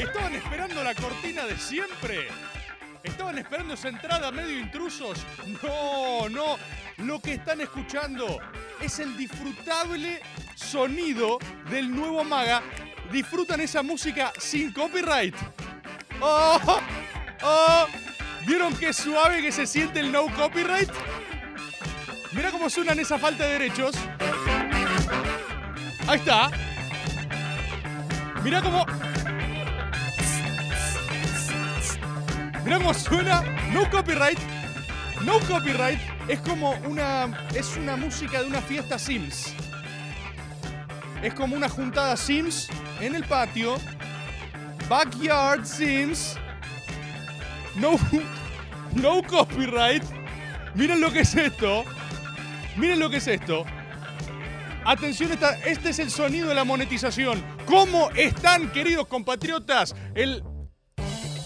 ¿Estaban esperando la cortina de siempre? ¿Estaban esperando esa entrada medio intrusos? No, no. Lo que están escuchando es el disfrutable sonido del nuevo maga. Disfrutan esa música sin copyright. ¡Oh! ¡Oh! ¿Vieron qué suave que se siente el no copyright? Mira cómo suenan esa falta de derechos. Ahí está. Mira cómo. No copyright. No copyright. Es como una. Es una música de una fiesta Sims. Es como una juntada Sims en el patio. Backyard Sims. No. No copyright. Miren lo que es esto. Miren lo que es esto. Atención, esta- este es el sonido de la monetización. ¿Cómo están, queridos compatriotas? El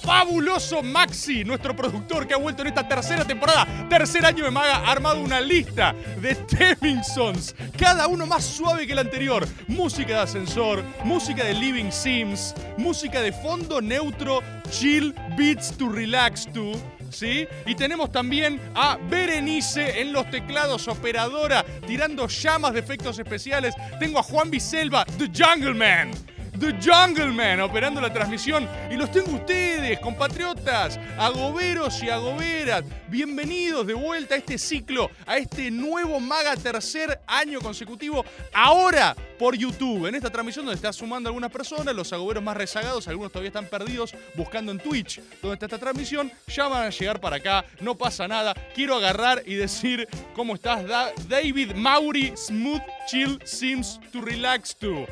fabuloso Maxi, nuestro productor que ha vuelto en esta tercera temporada, tercer año de Maga, ha armado una lista de Teminsons, cada uno más suave que el anterior. Música de ascensor, música de Living Sims, música de fondo neutro, chill beats to relax to. ¿Sí? Y tenemos también a Berenice en los teclados, operadora, tirando llamas de efectos especiales. Tengo a Juan Biselva, The Jungle Man. The Jungle Man operando la transmisión. Y los tengo ustedes, compatriotas, agoberos y agoberas. Bienvenidos de vuelta a este ciclo, a este nuevo Maga tercer año consecutivo. Ahora por YouTube, en esta transmisión donde está sumando algunas personas, los agoberos más rezagados, algunos todavía están perdidos buscando en Twitch donde está esta transmisión. Ya van a llegar para acá, no pasa nada. Quiero agarrar y decir cómo estás, Da- David Mauri, Smooth Chill Sims to Relax to.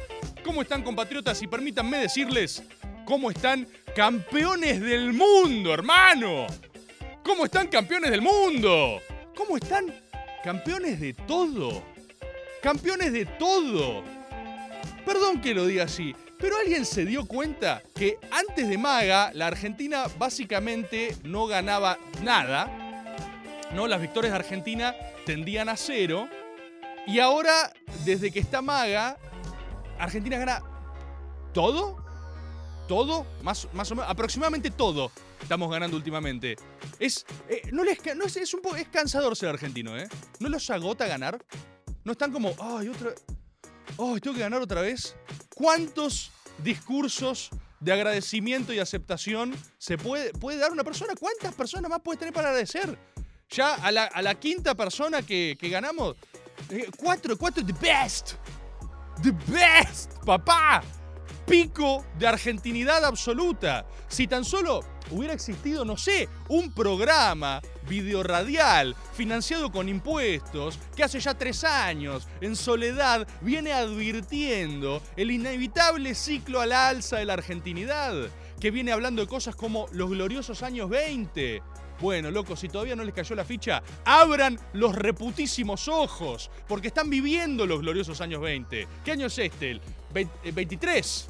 ¿Cómo están compatriotas? Y permítanme decirles cómo están campeones del mundo, hermano. ¿Cómo están campeones del mundo? ¿Cómo están campeones de todo? Campeones de todo. Perdón que lo diga así, pero alguien se dio cuenta que antes de Maga la Argentina básicamente no ganaba nada. No, las victorias de Argentina tendían a cero. Y ahora, desde que está Maga, Argentina gana todo. Todo, más, más o menos, aproximadamente todo estamos ganando últimamente. Es, eh, no les, no es, un es cansador ser argentino, ¿eh? ¿No los agota ganar? ¿No están como, ay, otra ay, tengo que ganar otra vez? ¿Cuántos discursos de agradecimiento y aceptación se puede, puede dar una persona? ¿Cuántas personas más puedes tener para agradecer? Ya a la, a la quinta persona que, ganamos, eh, cuatro, cuatro, the best. The best, papá. Pico de argentinidad absoluta. Si tan solo hubiera existido, no sé, un programa videoradial financiado con impuestos que hace ya tres años, en soledad, viene advirtiendo el inevitable ciclo a la alza de la argentinidad, que viene hablando de cosas como los gloriosos años 20. Bueno, locos, si todavía no les cayó la ficha, abran los reputísimos ojos, porque están viviendo los gloriosos años 20. ¿Qué año es este? El vein- eh, 23.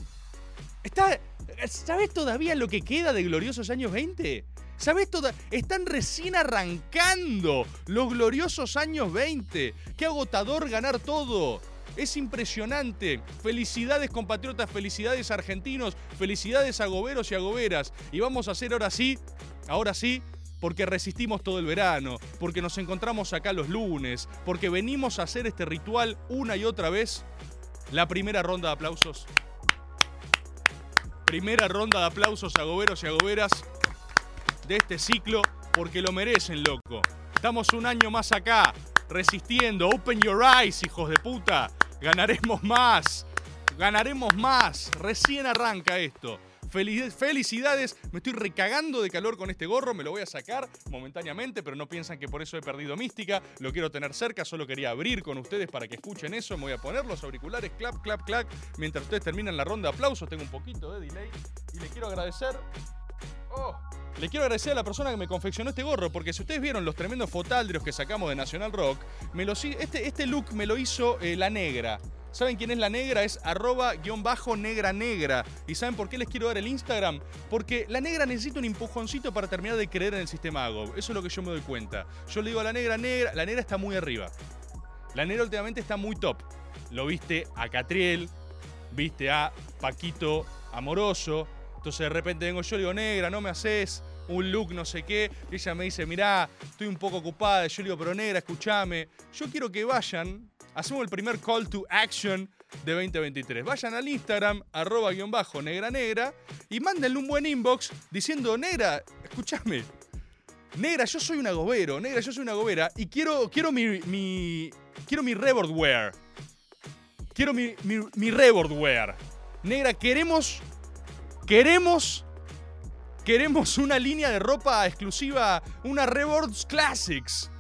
Está, ¿Sabes todavía lo que queda de gloriosos años 20? ¿Sabes toda? Están recién arrancando los gloriosos años 20. Qué agotador ganar todo. Es impresionante. Felicidades compatriotas, felicidades argentinos, felicidades agoberos y agoberas. Y vamos a hacer ahora sí, ahora sí, porque resistimos todo el verano, porque nos encontramos acá los lunes, porque venimos a hacer este ritual una y otra vez. La primera ronda de aplausos. Primera ronda de aplausos agoberos y agoberas de este ciclo, porque lo merecen, loco. Estamos un año más acá, resistiendo. Open your eyes, hijos de puta. Ganaremos más. Ganaremos más. Recién arranca esto. Felici- Felicidades, me estoy recagando de calor con este gorro, me lo voy a sacar momentáneamente, pero no piensan que por eso he perdido mística, lo quiero tener cerca, solo quería abrir con ustedes para que escuchen eso, me voy a poner los auriculares, clap, clap, clap, mientras ustedes terminan la ronda de aplausos, tengo un poquito de delay. Y le quiero agradecer... Oh, le quiero agradecer a la persona que me confeccionó este gorro, porque si ustedes vieron los tremendos fotaldrios que sacamos de National Rock, este, este look me lo hizo eh, la negra. ¿Saben quién es la negra? Es arroba guion bajo negra negra. ¿Y saben por qué les quiero dar el Instagram? Porque la negra necesita un empujoncito para terminar de creer en el sistema AGO. Eso es lo que yo me doy cuenta. Yo le digo a la negra, negra, la negra está muy arriba. La negra últimamente está muy top. Lo viste a Catriel, viste a Paquito Amoroso. Entonces de repente vengo yo y digo, negra, no me haces un look no sé qué. Y ella me dice, mirá, estoy un poco ocupada. Yo le digo, pero negra, escúchame. Yo quiero que vayan, hacemos el primer call to action de 2023. Vayan al Instagram, arroba guion bajo negra negra, y mándenle un buen inbox diciendo, negra, escúchame. Negra, yo soy un agobero, negra, yo soy una agobera y quiero, quiero mi, quiero mi reboard wear. Quiero mi, mi, mi reboard wear. Negra, queremos, queremos, queremos una línea de ropa exclusiva, una Rebords Classics.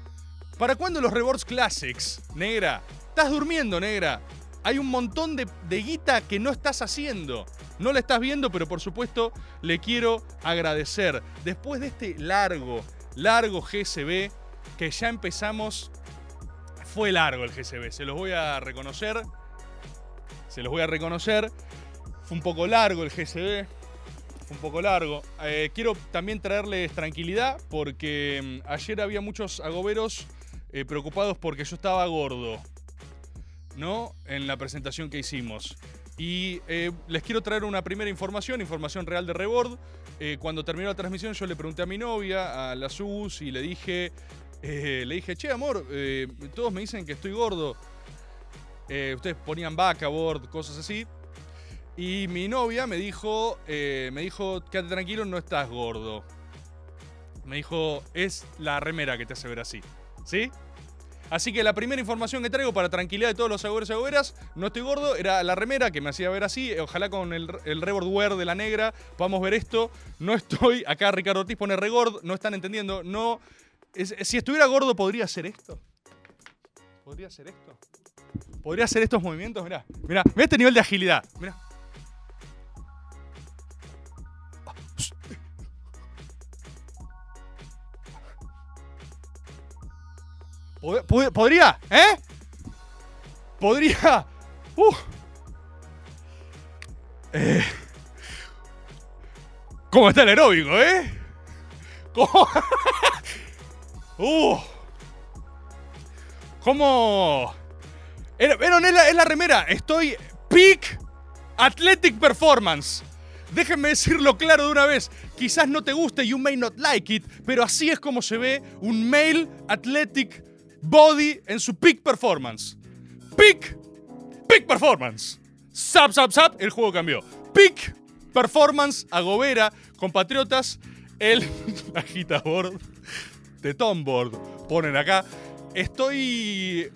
¿Para cuándo los Rebords Classics, negra? Estás durmiendo, negra. Hay un montón de, de guita que no estás haciendo. No la estás viendo, pero por supuesto le quiero agradecer. Después de este largo, largo GCB, que ya empezamos. Fue largo el GCB, se los voy a reconocer. Se los voy a reconocer. Fue un poco largo el GCB. Un poco largo. Eh, quiero también traerles tranquilidad porque mm, ayer había muchos agoberos eh, preocupados porque yo estaba gordo. ¿No? En la presentación que hicimos. Y eh, les quiero traer una primera información, información real de Rebord. Eh, cuando terminó la transmisión yo le pregunté a mi novia, a la Sus, y le dije, le dije, che amor, todos me dicen que estoy gordo. Ustedes ponían vaca, board, cosas así. Y mi novia me dijo, eh, me dijo, quédate tranquilo, no estás gordo. Me dijo, es la remera que te hace ver así. ¿Sí? Así que la primera información que traigo para tranquilidad de todos los agoberos y agoberas, no estoy gordo, era la remera que me hacía ver así. Eh, Ojalá con el, el reboard wear de la negra podamos ver esto. No estoy, acá Ricardo Ortiz pone regord, no están entendiendo. No, es- si estuviera gordo, ¿podría hacer esto? ¿Podría hacer esto? ¿Podría hacer estos movimientos? Mirá, mirá, mirá este nivel de agilidad. Mirá. Pod- pod- ¿Podría? ¿Eh? ¿Podría? Uh. ¿Cómo está el aeróbico, eh? ¿Cómo? uh. ¿Cómo? Vieron, es la, es la remera. Estoy peak athletic performance. Déjenme decirlo claro de una vez. Quizás no te guste, you may not like it, pero así es como se ve un male athletic body en su peak performance. Peak, peak performance. Zap, zap, zap, el juego cambió. Peak performance, agobera, compatriotas, el agitador de Tomboard. Ponen acá. Estoy.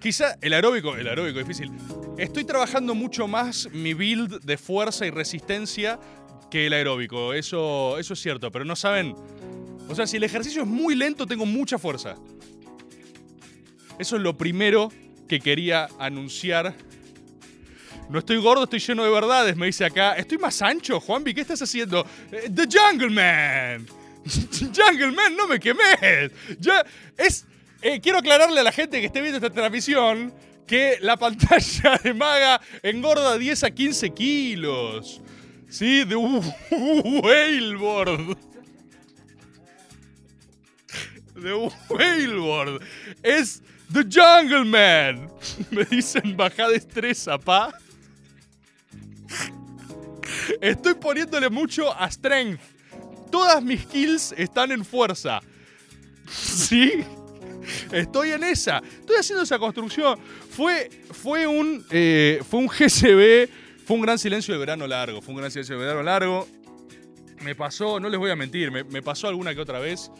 Quizá el aeróbico, el aeróbico difícil. Estoy trabajando mucho más mi build de fuerza y resistencia que el aeróbico. Eso, eso es cierto, pero no saben. O sea, si el ejercicio es muy lento, tengo mucha fuerza. Eso es lo primero que quería anunciar. No estoy gordo, estoy lleno de verdades, me dice acá. Estoy más ancho, Juanvi, ¿qué estás haciendo? Eh, The Jungle Man. Jungle Man, no me quemes. Ya, es, eh, quiero aclararle a la gente que esté viendo esta transmisión que la pantalla de Maga engorda 10 a 15 kilos. Sí, de un whaleboard. De un whaleboard. Es The Jungle Man. Me dicen baja de estrés, pa. Estoy poniéndole mucho a strength. Todas mis kills están en fuerza. ¿Sí? Estoy en esa. Estoy haciendo esa construcción. Fue, fue, un, eh, fue un GCB. Fue un gran silencio de verano largo. Fue un gran silencio de verano largo. Me pasó, no les voy a mentir, me, me pasó alguna que otra vez.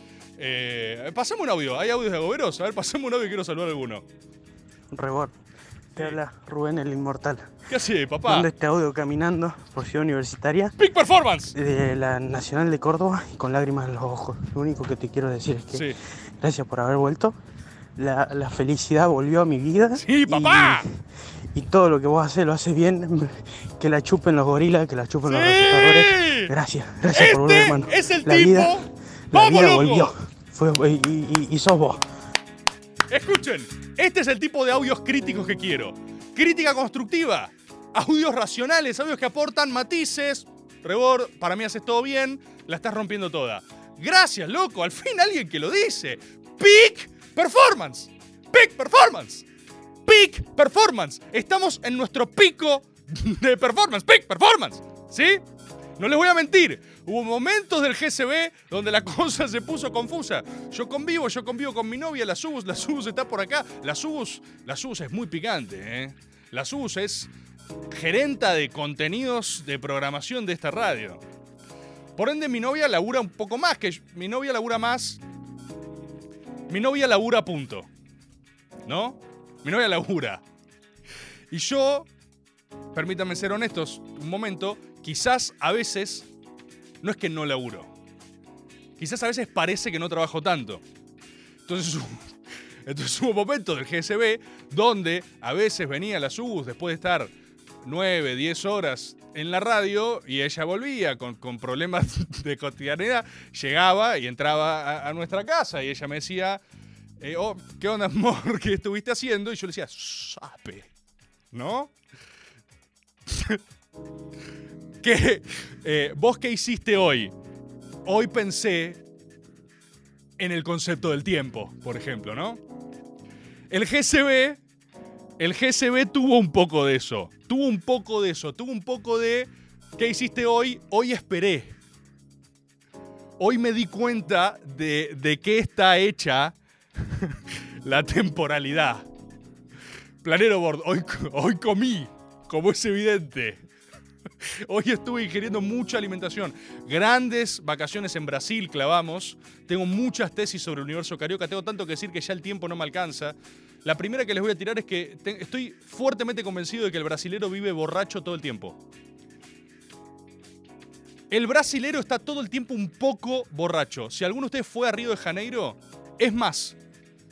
Eh, pasame un audio. ¿Hay audios de agoberos? A ver, pasame un audio y quiero saludar a alguno. Rebord. Te habla Rubén el Inmortal. ¿Qué hace, papá? Mando este audio caminando por Ciudad Universitaria Big Performance. de la Nacional de Córdoba y con lágrimas en los ojos. Lo único que te quiero decir es que Sí. gracias por haber vuelto. La, la felicidad volvió a mi vida. Sí, papá. Y, y todo lo que vos haces lo haces bien. Que la chupen los gorilas, que la chupen los Sí. reclutadores. Gracias, gracias por volver, Este hermano. es el la tipo. Vida, la ¡Vamos, vida volvió. Y, y- sos vos. Escuchen, este es el tipo de audios críticos que quiero. Crítica constructiva. Audios racionales, audios que aportan matices. Rebor, para mí haces todo bien, la estás rompiendo toda. Gracias, loco, al fin alguien que lo dice. Peak Performance. Peak Performance. Peak Performance. Estamos en nuestro pico de performance. Peak Performance. ¿Sí? No les voy a mentir. Hubo momentos del GCB donde la cosa se puso confusa. Yo convivo, yo convivo con mi novia, la Subus, la Subus está por acá. La Subus, la Subus es muy picante, ¿eh? La Subus es gerenta de contenidos de programación de esta radio. Por ende, mi novia labura un poco más que. Mi novia labura más. Mi novia labura punto. ¿No? Mi novia labura. Y yo, permítanme ser honestos un momento, quizás a veces no es que no laburo. Quizás a veces parece que no trabajo tanto. Entonces, entonces hubo momentos del GSB donde a veces venía la SUBUS después de estar 9, 10 horas en la radio y ella volvía con, con problemas de cotidianidad, llegaba y entraba a, a nuestra casa y ella me decía, eh, oh, ¿qué onda, amor? ¿Qué estuviste haciendo? Y yo le decía, sape, ¿no? ¿Qué? Eh, ¿Vos qué hiciste hoy? Hoy pensé en el concepto del tiempo, por ejemplo, ¿no? El GCB, el GCB tuvo un poco de eso, tuvo un poco de eso, tuvo un poco de ¿qué hiciste hoy? Hoy esperé. Hoy me di cuenta de, de qué está hecha la temporalidad. Planero Board, hoy, hoy comí, como es evidente. Hoy estuve ingiriendo mucha alimentación. Grandes vacaciones en Brasil clavamos. Tengo muchas tesis sobre el universo carioca. Tengo tanto que decir que ya el tiempo no me alcanza. La primera que les voy a tirar es que estoy fuertemente convencido de que el brasilero vive borracho todo el tiempo. El brasilero está todo el tiempo un poco borracho. Si alguno de ustedes fue a Río de Janeiro, es más,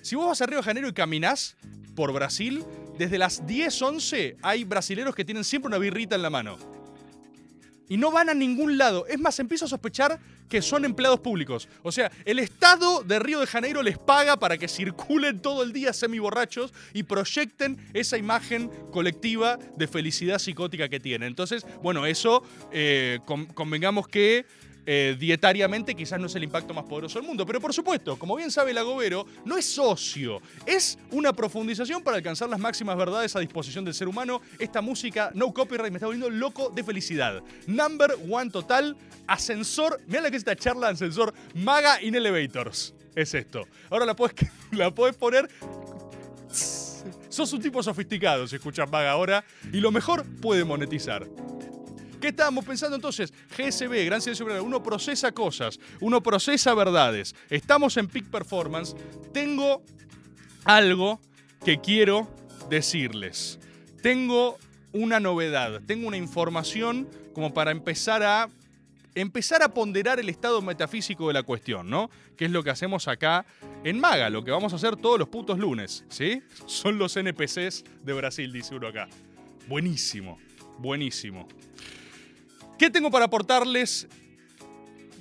si vos vas a Río de Janeiro y caminás por Brasil, desde las 10, 11 hay brasileros que tienen siempre una birrita en la mano. Y no van a ningún lado. Es más, empiezo a sospechar que son empleados públicos. O sea, el Estado de Río de Janeiro les paga para que circulen todo el día semiborrachos y proyecten esa imagen colectiva de felicidad psicótica que tienen. Entonces, bueno, eso eh, con- convengamos que eh, dietariamente quizás no es el impacto más poderoso del mundo. Pero por supuesto, como bien sabe el agobero, no es ocio, es una profundización para alcanzar las máximas verdades a disposición del ser humano. Esta música, no copyright, me está volviendo loco de felicidad. Number one total, ascensor, mira la que es esta charla de ascensor, Maga in Elevators. Es esto. Ahora la puedes, la puedes poner Sos un tipo sofisticado si escuchas Maga ahora. Y lo mejor, puede monetizar. ¿Qué estábamos pensando entonces? GSB, Gran Silencio Verbal. Uno procesa cosas, uno procesa verdades. Estamos en peak performance. Tengo algo que quiero decirles. Tengo una novedad, tengo una información como para empezar a empezar a ponderar el estado metafísico de la cuestión, ¿no? Que es lo que hacemos acá en Maga, lo que vamos a hacer todos los putos lunes, ¿sí? Son los NPCs de Brasil, dice uno acá. Buenísimo, buenísimo. ¿Qué tengo para aportarles?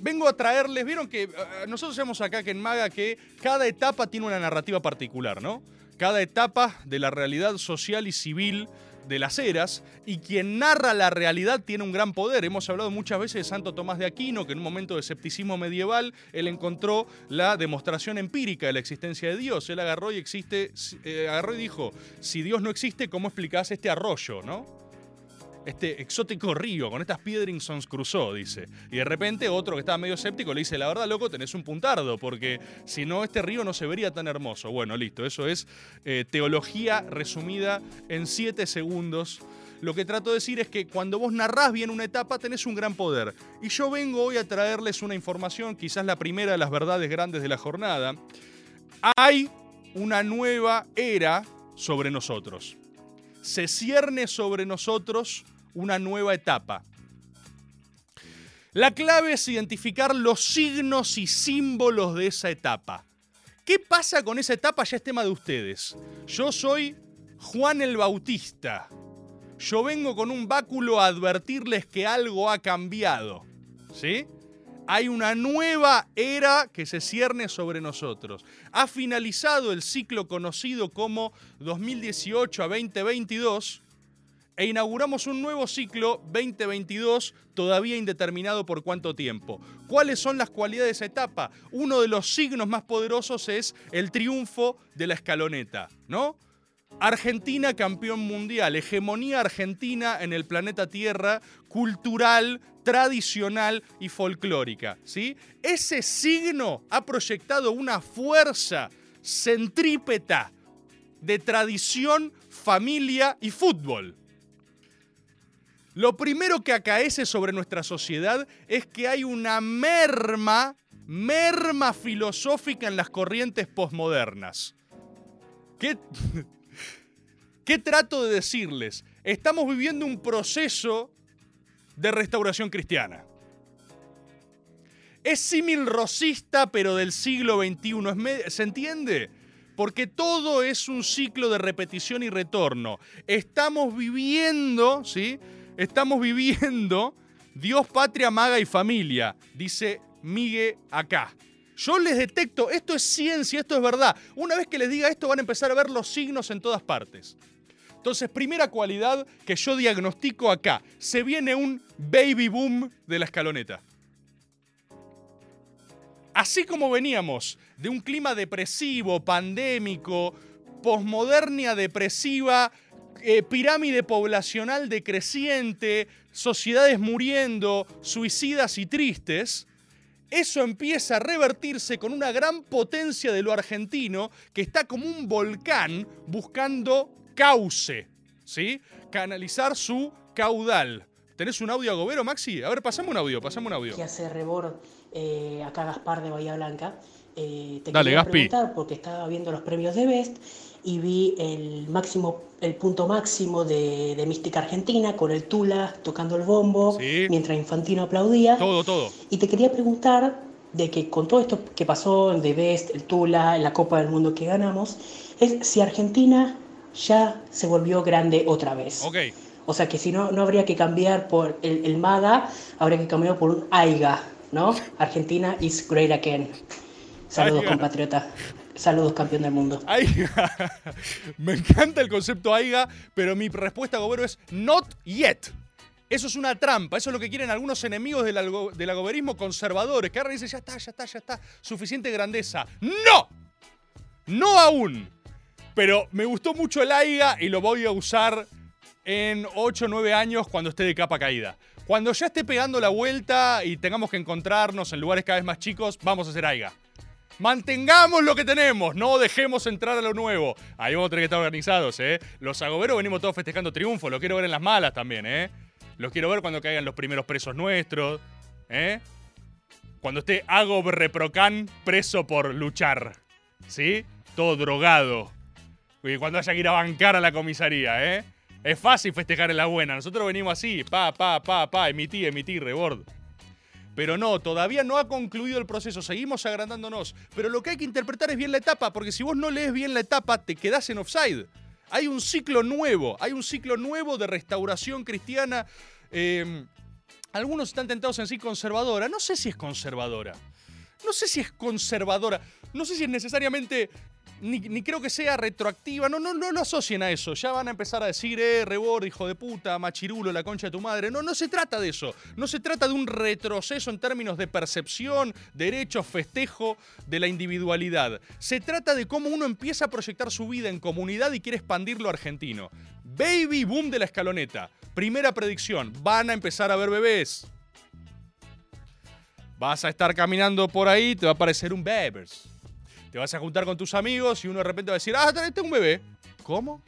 Vengo a traerles, vieron que eh, nosotros sabemos acá que en Maga que cada etapa tiene una narrativa particular, ¿no? Cada etapa de la realidad social y civil de las eras y quien narra la realidad tiene un gran poder. Hemos hablado muchas veces de Santo Tomás de Aquino, que en un momento de escepticismo medieval él encontró la demostración empírica de la existencia de Dios. Él agarró y existe, eh, agarró y dijo, si Dios no existe, ¿cómo explicás este arroyo, no? Este exótico río con estas Piedringsons cruzó, dice. Y de repente otro que estaba medio escéptico le dice, la verdad, loco, tenés un puntardo, porque si no, este río no se vería tan hermoso. Bueno, listo, eso es eh, teología resumida en siete segundos. Lo que trato de decir es que cuando vos narrás bien una etapa tenés un gran poder. Y yo vengo hoy a traerles una información, quizás la primera de las verdades grandes de la jornada. Hay una nueva era sobre nosotros. se cierne sobre nosotros una nueva etapa. La clave es identificar los signos y símbolos de esa etapa. ¿Qué pasa con esa etapa? Ya es tema de ustedes. Yo soy Juan el Bautista. Yo vengo con un báculo a advertirles que algo ha cambiado. ¿Sí? Hay una nueva era que se cierne sobre nosotros. Ha finalizado el ciclo conocido como 2018 a 2022 e inauguramos un nuevo ciclo 2022 todavía indeterminado por cuánto tiempo. ¿Cuáles son las cualidades de esa etapa? Uno de los signos más poderosos es el triunfo de la escaloneta, ¿no? Argentina campeón mundial, hegemonía argentina en el planeta Tierra, cultural, tradicional y folclórica, ¿sí? Ese signo ha proyectado una fuerza centrípeta de tradición, familia y fútbol. Lo primero que acaece sobre nuestra sociedad es que hay una merma, merma filosófica en las corrientes posmodernas. ¿Qué, ¿Qué trato de decirles? Estamos viviendo un proceso de restauración cristiana. Es símil rosista, pero del siglo XXI. ¿Se entiende? Porque todo es un ciclo de repetición y retorno. Estamos viviendo, ¿sí? Estamos viviendo Dios, patria, maga y familia, dice Miguel acá. Yo les detecto, esto es ciencia, esto es verdad. Una vez que les diga esto van a empezar a ver los signos en todas partes. Entonces, primera cualidad que yo diagnostico acá, se viene un baby boom de la escaloneta. Así como veníamos de un clima depresivo, pandémico, posmodernia depresiva, eh, pirámide poblacional decreciente, sociedades muriendo, suicidas y tristes, eso empieza a revertirse con una gran potencia de lo argentino que está como un volcán buscando cauce, ¿sí? Canalizar su caudal. ¿Tenés un audio agobero, Maxi? A ver, pasame un audio, pasame un audio. ¿Qué hace Rebord eh, acá Gaspar de Bahía Blanca? Eh, te Dale, quería Gaspi. preguntar porque estaba viendo los premios de Best y vi el máximo, el punto máximo de, de Mística Argentina con el Tula tocando el bombo Sí. mientras Infantino aplaudía. Todo, todo. Y te quería preguntar de que con todo esto que pasó en The Best, el Tula, en la Copa del Mundo que ganamos, es si Argentina ya se volvió grande otra vez. Ok. O sea que si no, no habría que cambiar por el, el MAGA, habría que cambiar por un AIGA, ¿no? Argentina is great again. Saludos, compatriota. Saludos, campeón del mundo. Aiga. Me encanta el concepto Aiga, pero mi respuesta, Gobero, es not yet. Eso es una trampa, eso es lo que quieren algunos enemigos del, del agoberismo conservadores, que ahora dicen, ya está, ya está, ya está, suficiente grandeza. ¡No! No aún. Pero me gustó mucho el AIGA y lo voy a usar en 8 o 9 años cuando esté de capa caída. Cuando ya esté pegando la vuelta y tengamos que encontrarnos en lugares cada vez más chicos, vamos a hacer AIGA. Mantengamos lo que tenemos, no dejemos entrar a lo nuevo. Ahí vamos a tener que estar organizados, ¿eh? Los agoberos venimos todos festejando triunfo, lo quiero ver en las malas también, ¿eh? Los quiero ver cuando caigan los primeros presos nuestros, ¿eh? Cuando esté Agob Reprocan preso por luchar, ¿sí? Todo drogado. Y cuando haya que ir a bancar a la comisaría, ¿eh? Es fácil festejar en la buena. Nosotros venimos así, pa, pa, pa, pa, emití, emití, rebord. Pero no, todavía no ha concluido el proceso, seguimos agrandándonos. Pero lo que hay que interpretar es bien la etapa, porque si vos no lees bien la etapa, te quedás en offside. Hay un ciclo nuevo, hay un ciclo nuevo de restauración cristiana. Eh, algunos están tentados en sí conservadora. No sé si es conservadora. No sé si es conservadora. No sé si es necesariamente. Ni, creo que sea retroactiva. No, no, no lo asocien a eso. Ya van a empezar a decir, eh, rebord, hijo de puta, machirulo, la concha de tu madre. No, no se trata de eso. No se trata de un retroceso en términos de percepción, derechos, festejo de la individualidad. Se trata de cómo uno empieza a proyectar su vida en comunidad y quiere expandirlo argentino. Baby boom de la escaloneta. Primera predicción. Van a empezar a ver bebés. Vas a estar caminando por ahí, te va a aparecer un bebés. Te vas a juntar con tus amigos y uno de repente va a decir, ah, tenés un bebé. ¿Cómo?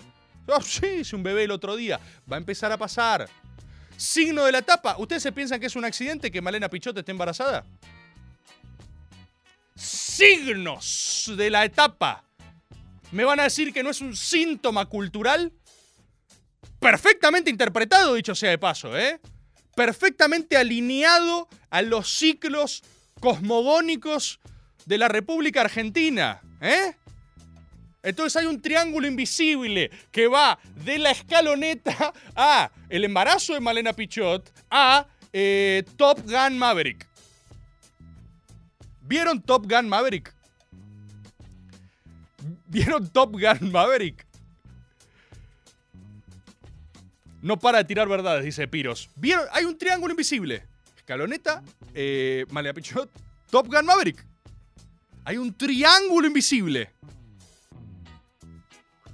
Ah, sí, es un bebé el otro día. Va a empezar a pasar. Signo de la etapa. ¿Ustedes se piensan que es un accidente que Malena Pichote esté embarazada? Signos de la etapa. ¿Me van a decir que no es un síntoma cultural? Perfectamente interpretado, dicho sea de paso, ¿eh? Perfectamente alineado a los ciclos cosmogónicos de la República Argentina, ¿eh? Entonces hay un triángulo invisible que va de la escaloneta a el embarazo de Malena Pichot a eh, Top Gun Maverick. ¿Vieron Top Gun Maverick? ¿Vieron Top Gun Maverick? No para de tirar verdades, dice Piros. ¿Vieron? Hay un triángulo invisible. Escaloneta, eh, Malena Pichot, Top Gun Maverick. Hay un triángulo invisible.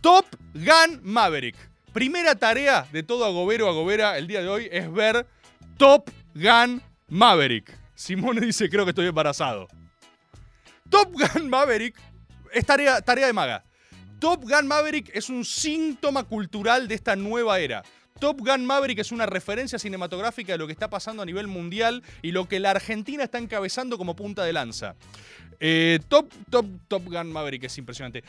Top Gun Maverick. Primera tarea de todo Agobero Agobera el día de hoy es ver Top Gun Maverick. Simone dice, creo que estoy embarazado. Top Gun Maverick es tarea, tarea de maga. Top Gun Maverick es un síntoma cultural de esta nueva era. Top Gun Maverick es una referencia cinematográfica de lo que está pasando a nivel mundial y lo que la Argentina está encabezando como punta de lanza. Eh, top, top, Top Gun Maverick es impresionante.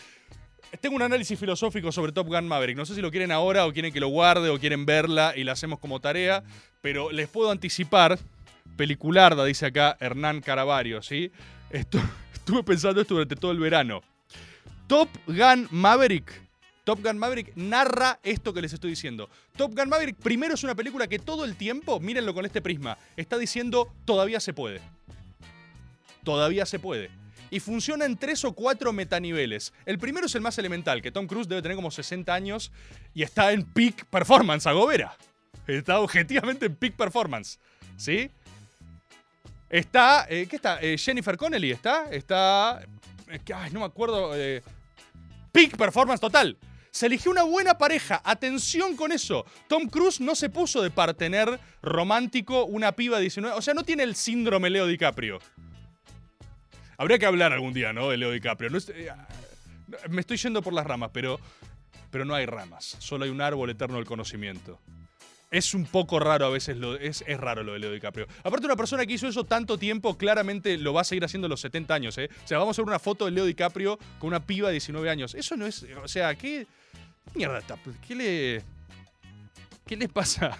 Tengo un análisis filosófico sobre Top Gun Maverick. No sé si lo quieren ahora o quieren que lo guarde o quieren verla y la hacemos como tarea, pero les puedo anticipar. Pelicularda, dice acá Hernán Caravario, ¿sí? Esto, estuve pensando esto durante todo el verano. Top Gun Maverick. Top Gun Maverick narra esto que les estoy diciendo. Top Gun Maverick primero es una película que todo el tiempo, mírenlo con este prisma, está diciendo todavía se puede. Todavía se puede. Y funciona en tres o cuatro metaniveles. El primero es el más elemental, que Tom Cruise debe tener como 60 años y está en peak performance, agobera. Está objetivamente en peak performance. ¿Sí? Está. eh, ¿Qué está? Eh, Jennifer Connelly está. Está. ay, no me acuerdo. eh, peak performance total. Se eligió una buena pareja. Atención con eso. Tom Cruise no se puso de partener romántico una piba de 19. O sea, no tiene el síndrome Leo DiCaprio. Habría que hablar algún día, ¿no? De Leo DiCaprio. Eh, me estoy yendo por las ramas, pero, pero no hay ramas. Solo hay un árbol eterno del conocimiento. Es un poco raro a veces, lo, es, es raro lo de Leo DiCaprio. Aparte, una persona que hizo eso tanto tiempo, claramente lo va a seguir haciendo a los 70 años, ¿eh? O sea, vamos a ver una foto de Leo DiCaprio con una piba de 19 años. Eso no es. O sea, ¿qué. Mierda, está- ¿qué le. ¿Qué le pasa?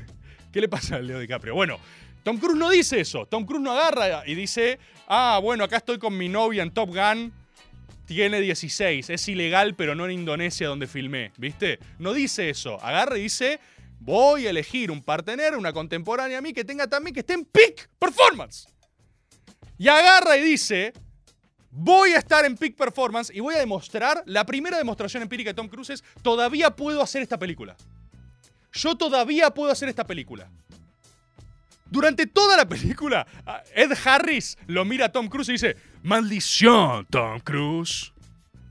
¿Qué le pasa a Leo DiCaprio? Bueno, Tom Cruise no dice eso. Tom Cruise no agarra y dice: Ah, bueno, acá estoy con mi novia en Top Gun. Tiene 16. Es ilegal, pero no en Indonesia donde filmé. ¿Viste? No dice eso. Agarra y dice: Voy a elegir un partener, una contemporánea a mí que tenga también que esté en peak performance. Y agarra y dice: Voy a estar en peak performance y voy a demostrar. La primera demostración empírica de Tom Cruise es: Todavía puedo hacer esta película. Yo todavía puedo hacer esta película. Durante toda la película, Ed Harris lo mira a Tom Cruise y dice: Maldición, Tom Cruise.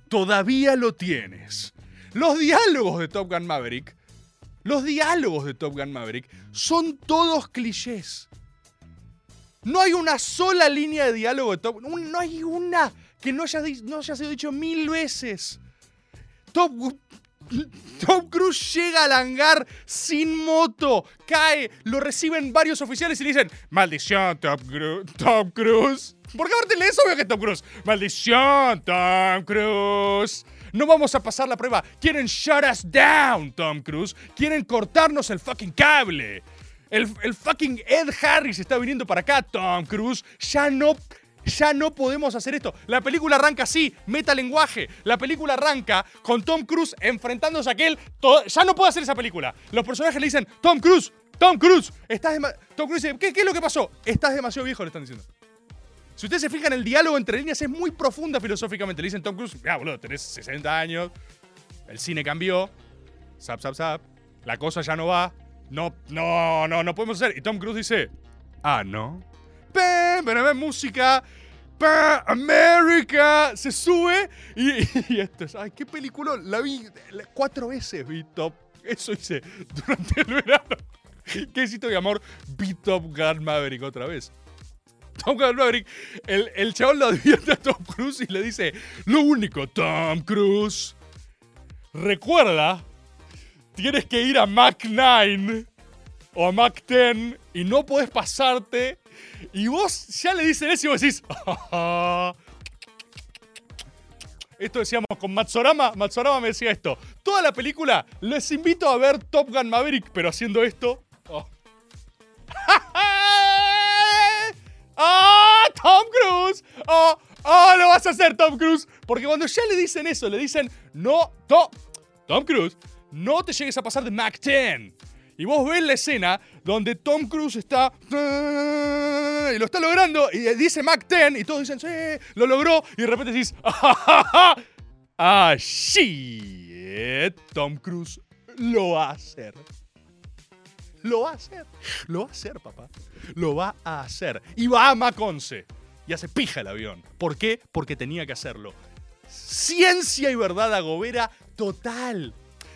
Todavía lo tienes. Los diálogos de Top Gun Maverick, los diálogos de Top Gun Maverick son todos clichés. No hay una sola línea de diálogo de Top un- No hay una que no haya, haya sido dicho mil veces. Top, Tom Cruise llega al hangar sin moto, cae, lo reciben varios oficiales y le dicen, maldición Tom, Cru- Tom Cruise. Porque aparte le es obvio que Tom Cruise. Maldición Tom Cruise. No vamos a pasar la prueba. Quieren shut us down, Tom Cruise. Quieren cortarnos el fucking cable. El, fucking Ed Harris está viniendo para acá, Tom Cruise. Ya no ya no podemos hacer esto. La película arranca así, meta lenguaje. La película arranca con Tom Cruise enfrentándose a aquel. ya no puedo hacer esa película. Los personajes le dicen, Tom Cruise, Tom Cruise, estás dema-". Tom Cruise dice, ¿qué, ¿qué es lo que pasó? Estás demasiado viejo, le están diciendo. Si ustedes se fijan, el diálogo entre líneas es muy profunda filosóficamente. Le dicen Tom Cruise, ya boludo, tenés 60 años, el cine cambió, zap, zap, zap, la cosa ya no va, no, no, no, no podemos hacer. Y Tom Cruise dice, ah, ¿no? ¡Pam! ¡Ven a ver música! ¡Pam! ¡América! Se sube y, esto es. ¡Ay, qué película! La vi cuatro veces, vi Top. Eso hice durante el verano. ¿Qué hiciste, mi amor? Vi Top Gun Maverick otra vez. Tom Gun Maverick, el, el chabón lo advierte a Tom Cruise y le dice: Lo único, Tom Cruise. Recuerda, tienes que ir a Mach 9 o a Mach 10 y no podés pasarte. Y vos ya le dicen eso y vos decís, "Ah, esto decíamos con Matsorama, Matsorama me decía esto. Toda la película, les invito a ver Top Gun Maverick, pero haciendo esto. Oh. ¡Ah! ¡Tom Cruise! ¡Oh! ¡Oh! Lo vas a hacer, Tom Cruise. Porque cuando ya le dicen eso, le dicen, no, to- Tom Cruise, no te llegues a pasar de Mac 10. Y vos ves la escena donde Tom Cruise está. Y lo está logrando. Y dice Mac 10. Y todos dicen, sí, lo logró. Y de repente decís, ah. Tom Cruise lo va a hacer. Lo va a hacer. Lo va a hacer, papá. Lo va a hacer. Y va a Mac 11. Y hace pija el avión. ¿Por qué? Porque tenía que hacerlo. Ciencia y verdad agobera total.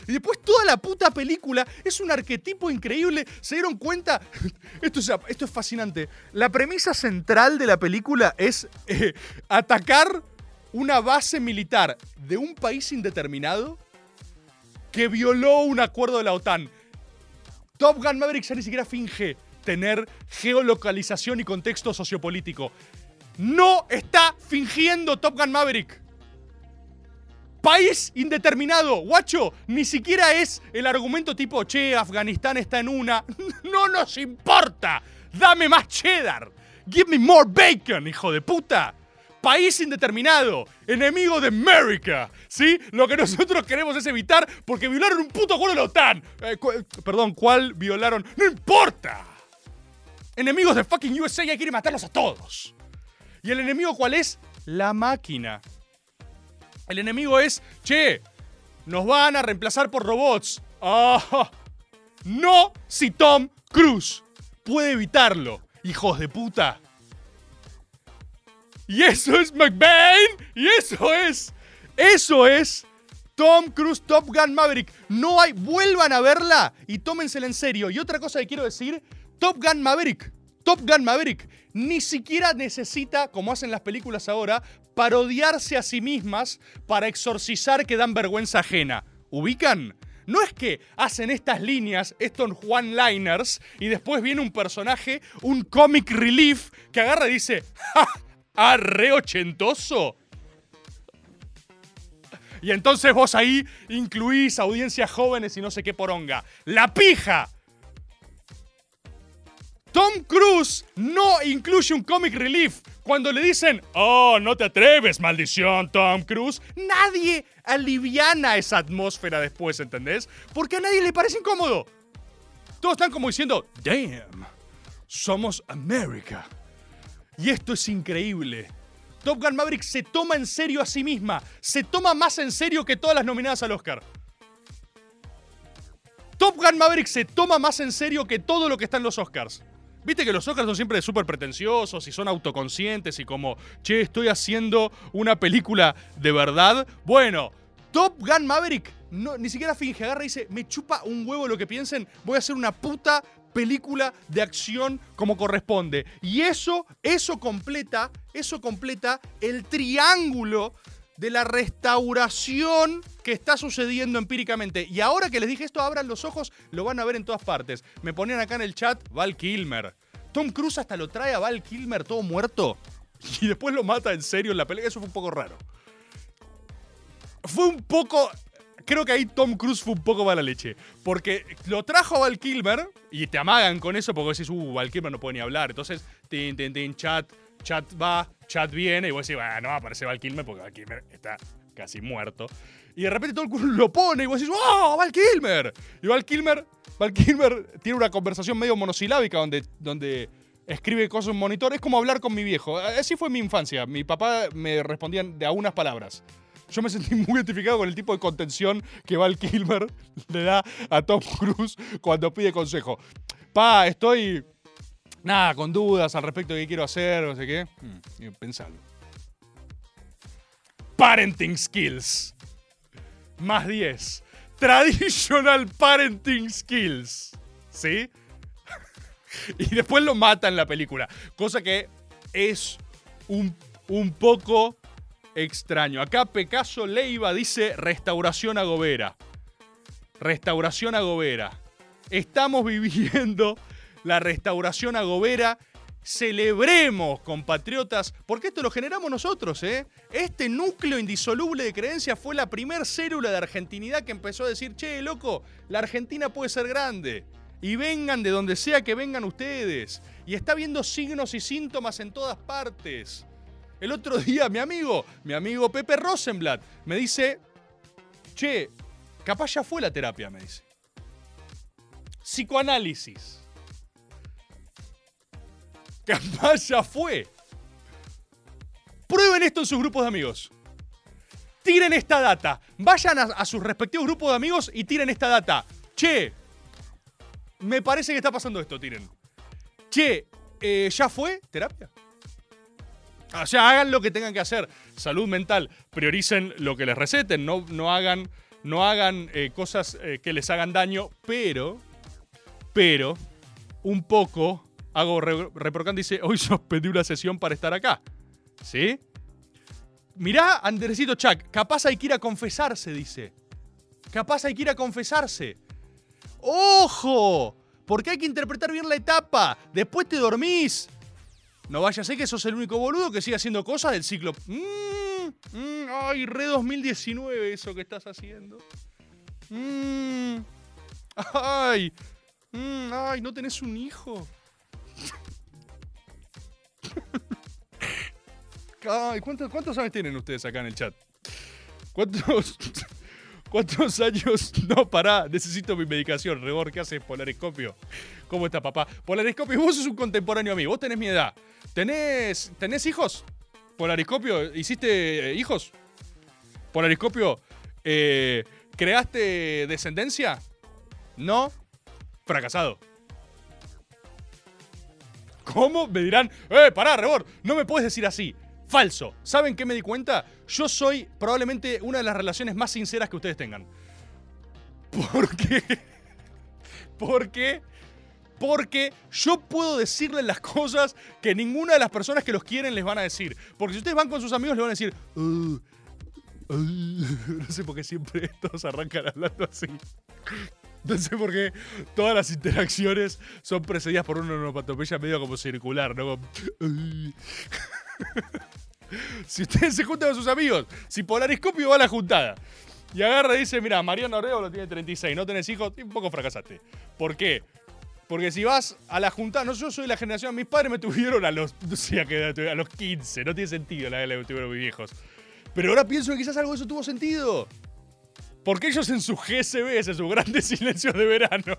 Y después toda la puta película es un arquetipo increíble. ¿Se dieron cuenta? Esto es, esto es fascinante. La premisa central de la película es eh, atacar una base militar de un país indeterminado que violó un acuerdo de la OTAN. Top Gun Maverick ya ni siquiera finge tener geolocalización y contexto sociopolítico. No está fingiendo Top Gun Maverick. País indeterminado, guacho, ni siquiera es el argumento tipo, che, Afganistán está en una. No nos importa. Dame más cheddar. Give me more bacon, hijo de puta. País indeterminado, enemigo de América, ¿sí? Lo que nosotros queremos es evitar porque violaron un puto acuerdo de la OTAN. Eh, perdón, ¿cuál violaron? No importa. Enemigos de fucking USA y hay que matarlos a todos. ¿Y el enemigo cuál es? La máquina. El enemigo es, che, nos van a reemplazar por robots. Ah, no si Tom Cruise puede evitarlo, hijos de puta. Y eso es McBain. Y eso es, eso es Tom Cruise Top Gun Maverick. No hay, vuelvan a verla y tómensela en serio. Y otra cosa que quiero decir, Top Gun Maverick. Top Gun Maverick ni siquiera necesita, como hacen las películas ahora, parodiarse a sí mismas para exorcizar que dan vergüenza ajena. ¿Ubican? No es que hacen estas líneas, estos one-liners, y después viene un personaje, un comic relief, que agarra y dice, ¡Ja! ¡Ah, re ochentoso! Y entonces vos ahí incluís audiencias jóvenes y no sé qué poronga. ¡La pija! Tom Cruise no incluye un comic relief. Cuando le dicen, oh, no te atreves, maldición, Tom Cruise, nadie aliviana esa atmósfera después, ¿entendés? Porque a nadie le parece incómodo. Todos están como diciendo, damn, somos América. Y esto es increíble. Top Gun Maverick se toma en serio a sí misma. Se toma más en serio que todas las nominadas al Oscar. Top Gun Maverick se toma más en serio que todo lo que está en los Oscars. Viste que los Oscars son siempre súper pretenciosos y son autoconscientes y como, che, estoy haciendo una película de verdad. Bueno, Top Gun Maverick no, ni siquiera finge, agarra y dice, me chupa un huevo lo que piensen, voy a hacer una puta película de acción como corresponde. Y eso, eso completa, eso completa el triángulo de la restauración que está sucediendo empíricamente. Y ahora que les dije esto, abran los ojos, lo van a ver en todas partes. Me ponían acá en el chat Val Kilmer. Tom Cruise hasta lo trae a Val Kilmer todo muerto y después lo mata en serio en la pelea. Eso fue un poco raro. Fue un poco... Creo que ahí Tom Cruise fue un poco mala leche. Porque lo trajo a Val Kilmer y te amagan con eso porque decís, uh, Val Kilmer no puede ni hablar. Entonces, tin, tin, chat, chat va, chat viene y vos decís, bueno, no va a aparecer Val Kilmer porque Val Kilmer está casi muerto. Y de repente todo el culo lo pone y vos decís, ¡oh, Val Kilmer! Y Val Kilmer, Val Kilmer tiene una conversación medio monosilábica donde, donde escribe cosas en monitor. Es como hablar con mi viejo. Así fue mi infancia. Mi papá me respondía de a unas palabras. Yo me sentí muy identificado con el tipo de contención que Val Kilmer le da a Tom Cruise cuando pide consejo. Pa, estoy. Nada, con dudas al respecto de qué quiero hacer, no sé qué. Hmm, y pensalo. Parenting skills. Más 10. Traditional parenting skills. ¿Sí? y después lo mata en la película. Cosa que es un, un poco extraño. Acá Pecaso Leiva dice restauración agobera. Restauración agobera. Estamos viviendo la restauración agobera Celebremos, compatriotas, porque esto lo generamos nosotros, ¿eh? Este núcleo indisoluble de creencias fue la primer célula de argentinidad que empezó a decir, che, loco, la Argentina puede ser grande. Y vengan de donde sea que vengan ustedes. Y está viendo signos y síntomas en todas partes. El otro día, mi amigo, mi amigo Pepe Rosenblatt, me dice, che, capaz ya fue la terapia, me dice. Psicoanálisis. Capaz ya fue. Prueben esto en sus grupos de amigos. Tiren esta data. Vayan a, sus respectivos grupos de amigos y tiren esta data. Che, me parece que está pasando esto, tiren. Che, eh, ¿ya fue terapia? O sea, hagan lo que tengan que hacer. Salud mental. Prioricen lo que les receten. No, no hagan, no hagan eh, cosas eh, que les hagan daño. Pero, pero, un poco hago re- reprocante dice, hoy suspendí una sesión para estar acá. ¿Sí? Mirá, Andresito Chuck, capaz hay que ir a confesarse, dice. Capaz hay que ir a confesarse. ¡Ojo! Porque hay que interpretar bien la etapa. Después te dormís. No vaya a ser que sos el único boludo que siga haciendo cosas del ciclo. Mm, mm, ay, re 2019 eso que estás haciendo. Mm, ay, mm, ay, ¿no tenés un hijo? ¿cuántos, ¿cuántos años tienen ustedes acá en el chat? ¿Cuántos, ¿Cuántos años? No, pará, necesito mi medicación. Rebor, ¿qué haces? Polariscopio. ¿Cómo está, papá? Polariscopio, vos sos un contemporáneo a mí, vos tenés mi edad. ¿Tenés, ¿tenés hijos? Polariscopio, ¿hiciste eh, hijos? Polariscopio, eh, ¿creaste descendencia? No, fracasado. ¿Cómo? Me dirán, eh, pará, Rebor, no me puedes decir así. Falso. ¿Saben qué me di cuenta? Yo soy probablemente una de las relaciones más sinceras que ustedes tengan. ¿Por qué? ¿Por qué? Porque yo puedo decirles las cosas que ninguna de las personas que los quieren les van a decir. Porque si ustedes van con sus amigos, les van a decir. No sé por qué siempre todos arrancan hablando así. No sé por qué todas las interacciones son precedidas por una onomatopeya medio como circular, ¿no? Si ustedes se juntan con sus amigos, si Polariscopio va a la juntada y agarra y dice, mira, Mariano Oreo lo tiene 36, no tenés hijos, y un poco fracasaste. ¿Por qué? Porque si vas a la juntada, no, yo soy la generación, mis padres me tuvieron a los, no sé a los 15, no tiene sentido la que tuvieron mis viejos. Pero ahora pienso que quizás algo de eso tuvo sentido. Porque ellos en sus GSBs, en sus grandes silencios de verano,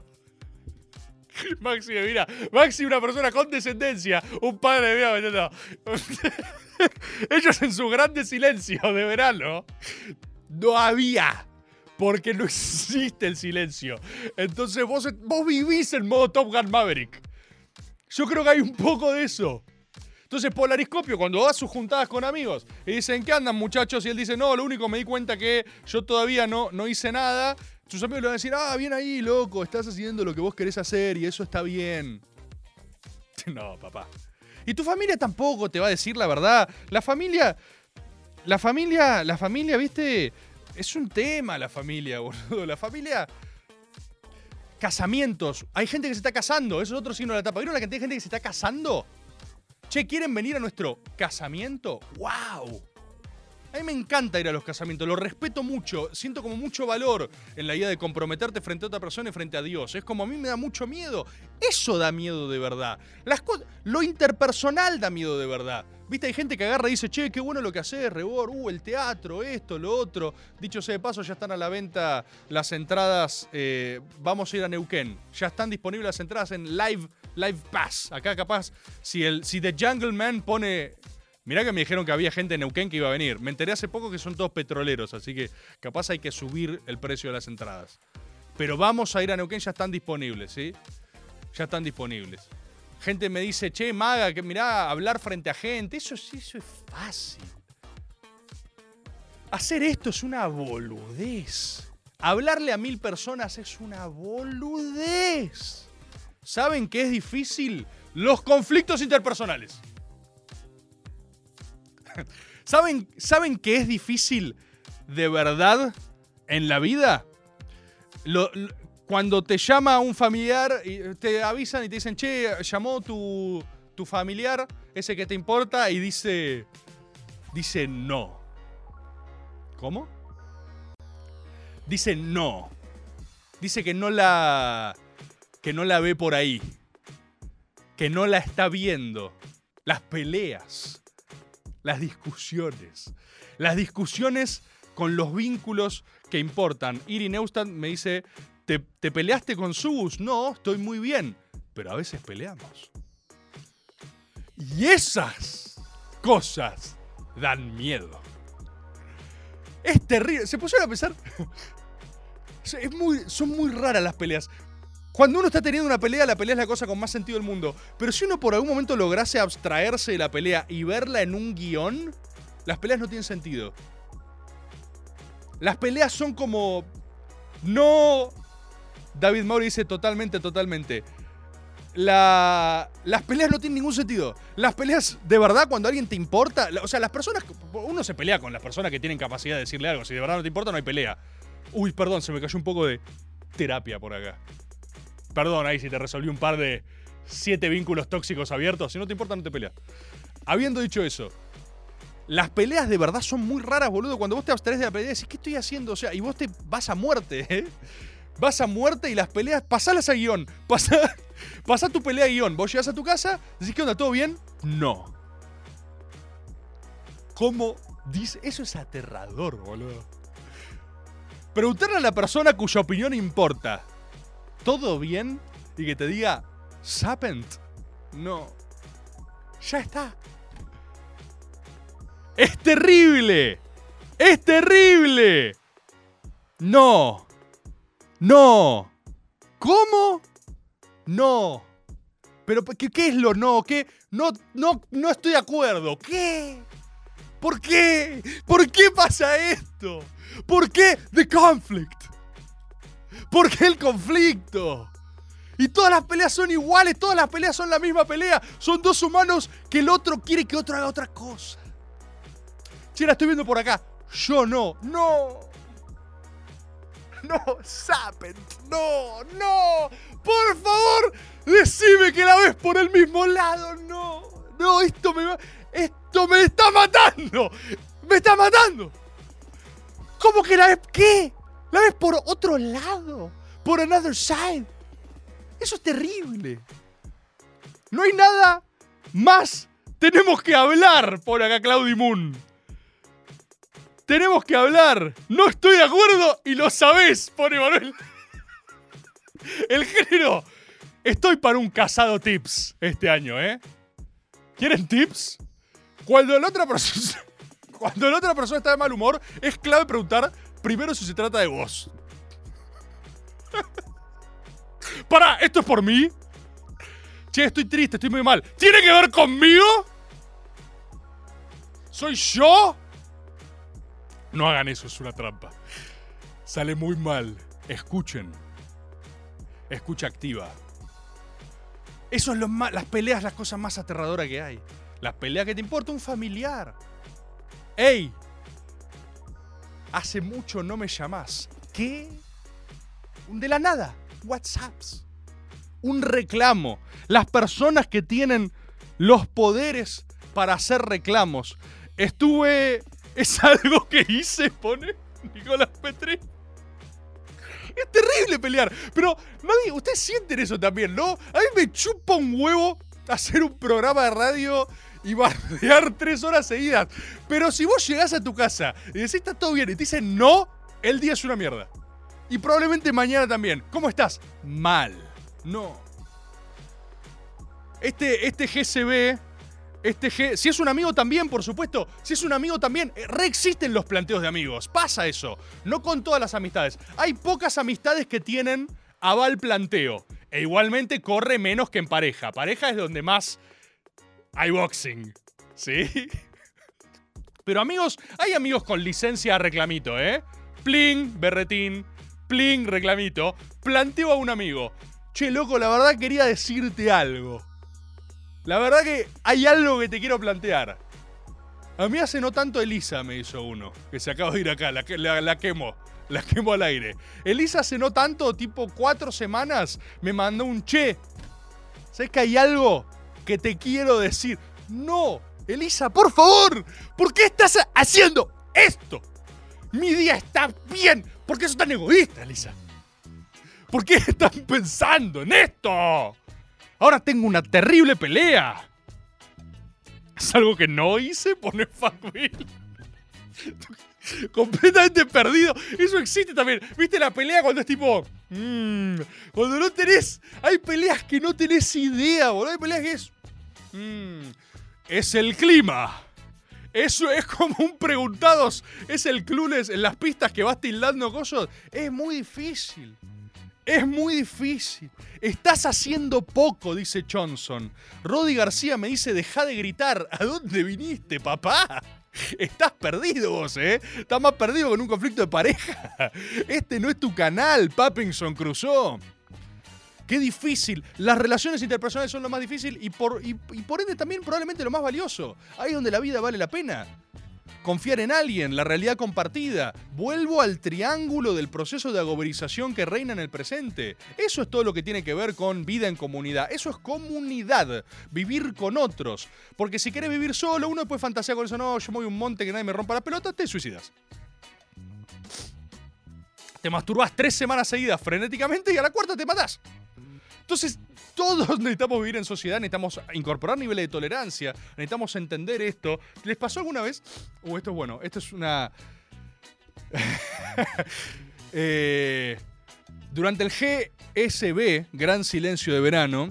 Maxi, mira, Maxi, una persona con descendencia, un padre mío metiendo. Ellos en su grande silencio de verano no había. Porque no existe el silencio. Entonces vos, vos vivís en modo Top Gun Maverick. Yo creo que hay un poco de eso. Entonces Polariscopio, cuando va a sus juntadas con amigos y dicen, ¿qué andan muchachos? Y él dice, no, lo único me di cuenta que yo todavía no, no hice nada. Sus amigos le van a decir, ah, bien ahí, loco, estás haciendo lo que vos querés hacer y eso está bien. No, papá. Y tu familia tampoco te va a decir la verdad. La familia. La familia. La familia, viste. Es un tema la familia, boludo. La familia. Casamientos. Hay gente que se está casando. Eso es otro signo de la etapa. ¿Vieron la cantidad de gente que se está casando? Che, ¿quieren venir a nuestro casamiento? ¡Wow! A mí me encanta ir a los casamientos, lo respeto mucho, siento como mucho valor en la idea de comprometerte frente a otra persona y frente a Dios. Es como a mí me da mucho miedo. Eso da miedo de verdad. Las lo interpersonal da miedo de verdad. Viste, hay gente que agarra y dice, che, qué bueno lo que haces, Rebor, uh, el teatro, esto, lo otro. Dicho sea de paso, ya están a la venta las entradas. eh, vamos a ir a Neuquén. Ya están disponibles las entradas en Live, Live Pass. Acá capaz, si, el, si The Jungle Man pone Mirá que me dijeron que había gente en Neuquén que iba a venir. Me enteré hace poco que son todos petroleros, así que capaz hay que subir el precio de las entradas. Pero vamos a ir a Neuquén, ya están disponibles, ¿sí? Ya están disponibles. Gente me dice, che, maga, que mirá, hablar frente a gente, eso, es- eso es fácil. Hacer esto es una boludez. Hablarle a mil personas es una boludez. ¿Saben qué es difícil? Los conflictos interpersonales. ¿Saben, ¿Saben qué es difícil de verdad en la vida? Cuando te llama un familiar y te avisan y te dicen, che, llamó tu, tu tu familiar, ese que te importa, y dice. Dice no. ¿Cómo? Dice no. Dice que no la. que no la ve por ahí. Que no la está viendo. Las peleas. Las discusiones. Las discusiones con los vínculos que importan. Iri Neustadt me dice. ¿Te, te peleaste con Subus? No, estoy muy bien. Pero a veces peleamos. Y esas cosas dan miedo. Es terrible. Se pusieron a pensar. Es muy, son muy raras las peleas. Cuando uno está teniendo una pelea, la pelea es la cosa con más sentido del mundo. Pero si uno por algún momento lograse abstraerse de la pelea y verla en un guion, las peleas no tienen sentido. Las peleas son como. No. David Maury dice totalmente, totalmente. La, las peleas no tienen ningún sentido. Las peleas, de verdad, cuando alguien te importa. O sea, las personas. Uno se pelea con las personas que tienen capacidad de decirle algo. Si de verdad no te importa, no hay pelea. Uy, perdón, se me cayó un poco de terapia por acá. Perdón ahí si te resolví un par de siete vínculos tóxicos abiertos. Si no te importa, no te peleas. Habiendo dicho eso, las peleas de verdad son muy raras, boludo. Cuando vos te abstraes de la pelea, decís, ¿qué estoy haciendo? O sea, y vos te vas a muerte, ¿eh? Vas a muerte y las peleas, pasalas a guion. Pasa, pasa tu pelea a guion. Vos llegas a tu casa, decís, ¿qué onda? ¿Todo bien? No. ¿Cómo dice? Eso es aterrador, boludo. Preguntarle a la persona cuya opinión importa, ¿todo bien? Y que te diga, ¿Sapent? No. Ya está. ¡Es terrible! ¡Es terrible! No. No. ¿Cómo? No. Pero ¿qué, qué es lo no? ¿Qué? No, no, no estoy de acuerdo. ¿Qué? ¿Por qué? ¿Por qué pasa esto? ¿Por qué the conflict? ¿Por qué el conflicto? Y todas las peleas son iguales, todas las peleas son la misma pelea. Son dos humanos que el otro quiere que otro haga otra cosa. Che, la estoy viendo por acá. Yo no. No. No, Sapent. No, no. Por favor, decime que la ves por el mismo lado. No. No, esto me va. Esto me está matando. Me está matando. ¿Cómo que la ves? ¿Qué? ¿La ves por otro lado? Por another side. Eso es terrible. No hay nada más. Tenemos que hablar por acá, Claudi Moon. Tenemos que hablar. No estoy de acuerdo y lo sabés, pone Manuel. El género. Estoy para un casado tips este año, ¿eh? ¿Quieren tips? Cuando la otra. Cuando la otra persona está de mal humor, es clave preguntar primero si se trata de vos. Pará, ¿esto es por mí? Che, estoy triste, estoy muy mal. ¿Tiene que ver conmigo? ¿Soy yo? No hagan eso, es una trampa. Sale muy mal. Escuchen. Escucha activa. Eso es lo más. Las peleas, las cosas más aterradoras que hay. Las peleas que te importa un familiar. ¡Ey! Hace mucho no me llamás. ¿Qué? De la nada. WhatsApps. Un reclamo. Las personas que tienen los poderes para hacer reclamos. Estuve. Es algo que hice, pone Nicolás Petri. Es terrible pelear. Pero nadie, ustedes sienten eso también, ¿no? A mí me chupa un huevo hacer un programa de radio y bardear tres horas seguidas. Pero si vos llegás a tu casa y decís está todo bien y te dicen no, el día es una mierda. Y probablemente mañana también. ¿Cómo estás? Mal. No. Este, este GCB, este G, si es un amigo también, por supuesto, si es un amigo también, eh, reexisten los planteos de amigos. Pasa eso. No con todas las amistades. Hay pocas amistades que tienen aval planteo. E igualmente corre menos que en pareja. Pareja es donde más hay boxing. ¿Sí? Pero amigos, hay amigos con licencia a reclamito, ¿eh? Pling, berretín. Pling, reclamito. Planteo a un amigo. Che, loco, la verdad quería decirte algo. La verdad que hay algo que te quiero plantear. A mí hace no tanto Elisa me hizo uno, que se acaba de ir acá, la, la, la quemo, la quemo al aire. Elisa hace no tanto, tipo cuatro semanas, me mandó un che. ¿Sabes que hay algo que te quiero decir. No, Elisa, por favor, ¿por qué estás haciendo esto? Mi día está bien. ¿Por qué sos tan egoísta, Elisa? ¿Por qué están pensando en esto? Ahora tengo una terrible pelea. Es algo que no hice, pone Fuckville. Completamente perdido. Eso existe también. ¿Viste la pelea cuando es tipo. mm, cuando no tenés. Hay peleas que no tenés idea, boludo. Hay peleas que es. Mm, es el clima. Eso es como un preguntados. Es el clunes en las pistas que vas tildando cosas. Es muy difícil. Es muy difícil. Estás haciendo poco, dice Johnson. Rodi García me dice, deja de gritar. ¿A dónde viniste, papá? Estás perdido vos, ¿eh? Estás más perdido con un conflicto de pareja. Este no es tu canal, Pappington Crusoe. Qué difícil. Las relaciones interpersonales son lo más difícil y por, ende también probablemente lo más valioso. Ahí es donde la vida vale la pena. Confiar en alguien, la realidad compartida. Vuelvo al triángulo del proceso de agoberización que reina en el presente. Eso es todo lo que tiene que ver con vida en comunidad. Eso es comunidad. Vivir con otros. Porque si querés vivir solo, uno puede fantasear con eso. No, yo me voy a un monte que nadie me rompa la pelota, te suicidas. Te masturbas tres semanas seguidas frenéticamente y a la cuarta te matás. Entonces, todos necesitamos vivir en sociedad, necesitamos incorporar niveles de tolerancia, necesitamos entender esto. ¿Les pasó alguna vez? Uh, esto es bueno, esto es una... Eh, durante el GSB, Gran Silencio de Verano,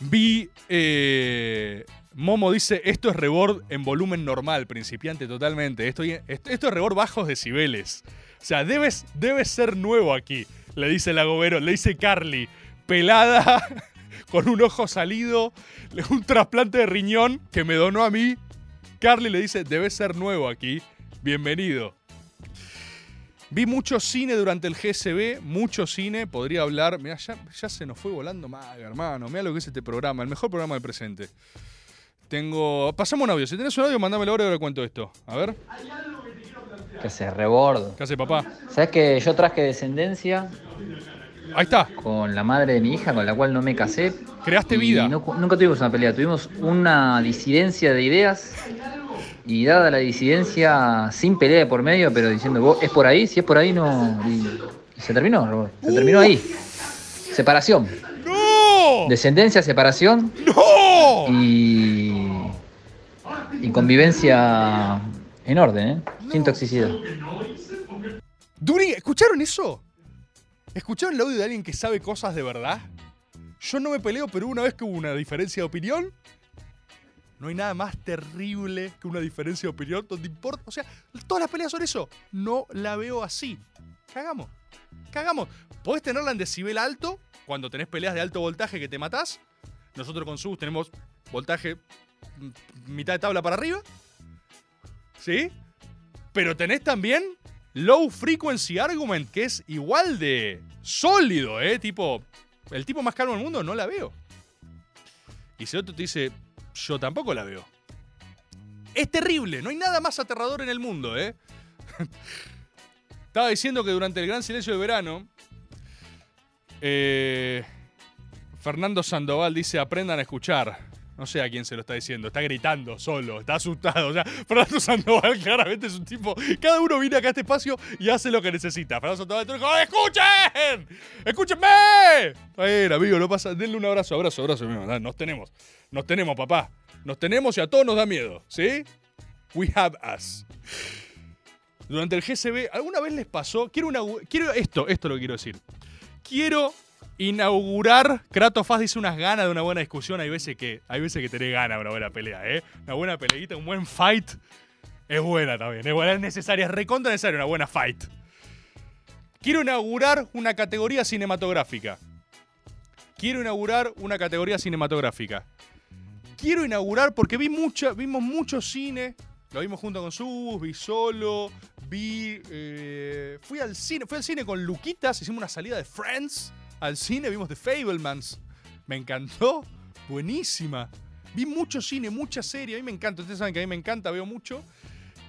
vi... eh, Momo dice, esto es rebord en volumen normal, principiante totalmente. Esto, esto, es rebord bajos decibeles. O sea, debes, debes ser nuevo aquí, le dice el agobero, le dice Carly pelada, con un ojo salido, un trasplante de riñón que me donó a mí. Carly le dice, debes ser nuevo aquí, bienvenido. Vi mucho cine durante el GSB, mucho cine, podría hablar. Mira, ya, ya se nos fue volando mal, hermano. Mira lo que es este programa, el mejor programa del presente. Tengo. Pasamos un audio. Si tenés un audio, mándamelo ahora y ahora cuento esto. A ver. Que se rebordo. ¿Qué hace papá? ¿Sabes que yo traje descendencia Ahí está. con la madre de mi hija, con la cual no me casé? Creaste vida. no- nunca tuvimos una pelea, tuvimos una disidencia de ideas. Y dada la disidencia, sin pelea de por medio, pero diciendo, vos, es por ahí, si es por ahí, no. Y, y se terminó, Robert, se terminó ahí. Separación. ¡No! Descendencia, separación. ¡No! Y. Y convivencia en orden, ¿eh? Sin toxicidad. Duri, ¿escucharon eso? ¿Escucharon el audio de alguien que sabe cosas de verdad? Yo no me peleo, pero una vez que hubo una diferencia de opinión, no hay nada más terrible que una diferencia de opinión donde importa. O sea, todas las peleas son eso. No la veo así. Cagamos. Cagamos. Podés tenerla en decibel alto cuando tenés peleas de alto voltaje que te matás. Nosotros con Sus tenemos voltaje mm, mitad de tabla para arriba. ¿Sí? Pero tenés también low frequency argument, que es igual de sólido, ¿eh? Tipo, el tipo más calmo del mundo no la veo. Y si otro te dice, yo tampoco la veo. Es terrible, no hay nada más aterrador en el mundo, ¿eh? Estaba diciendo que durante el gran silencio de verano, eh, Fernando Sandoval dice, aprendan a escuchar. No sé a quién se lo está diciendo, está gritando solo, está asustado. O sea, Fernando Sandoval claramente es un tipo. Cada uno viene acá a este espacio y hace lo que necesita. Fernando Sandoval dijo: ¡Escuchen! ¡Escúchenme! Bueno, amigo, no pasa. Denle un abrazo, abrazo, abrazo, Nos tenemos. Nos tenemos, papá. Nos tenemos y a todos nos da miedo, ¿sí? We have us. Durante el GCB, ¿alguna vez les pasó? Quiero una. Quiero esto, esto lo quiero decir. Quiero inaugurar. Kratos Faz dice unas ganas de una buena discusión. Hay veces que, hay veces que tenés ganas de una buena pelea, ¿eh? Una buena peleita, un buen fight. Es buena también. Es necesaria, es recontra necesaria una buena fight. Quiero inaugurar una categoría cinematográfica. Quiero inaugurar una categoría cinematográfica. Quiero inaugurar, porque vi mucha, vimos mucho cine. Lo vimos junto con Sus, vi solo, vi. eh, fui al cine, fui al cine con Luquitas, hicimos una salida de Friends al cine, vimos The Fablemans. Me encantó, buenísima. Vi mucho cine, mucha serie, a mí me encanta. Ustedes saben que a mí me encanta, veo mucho.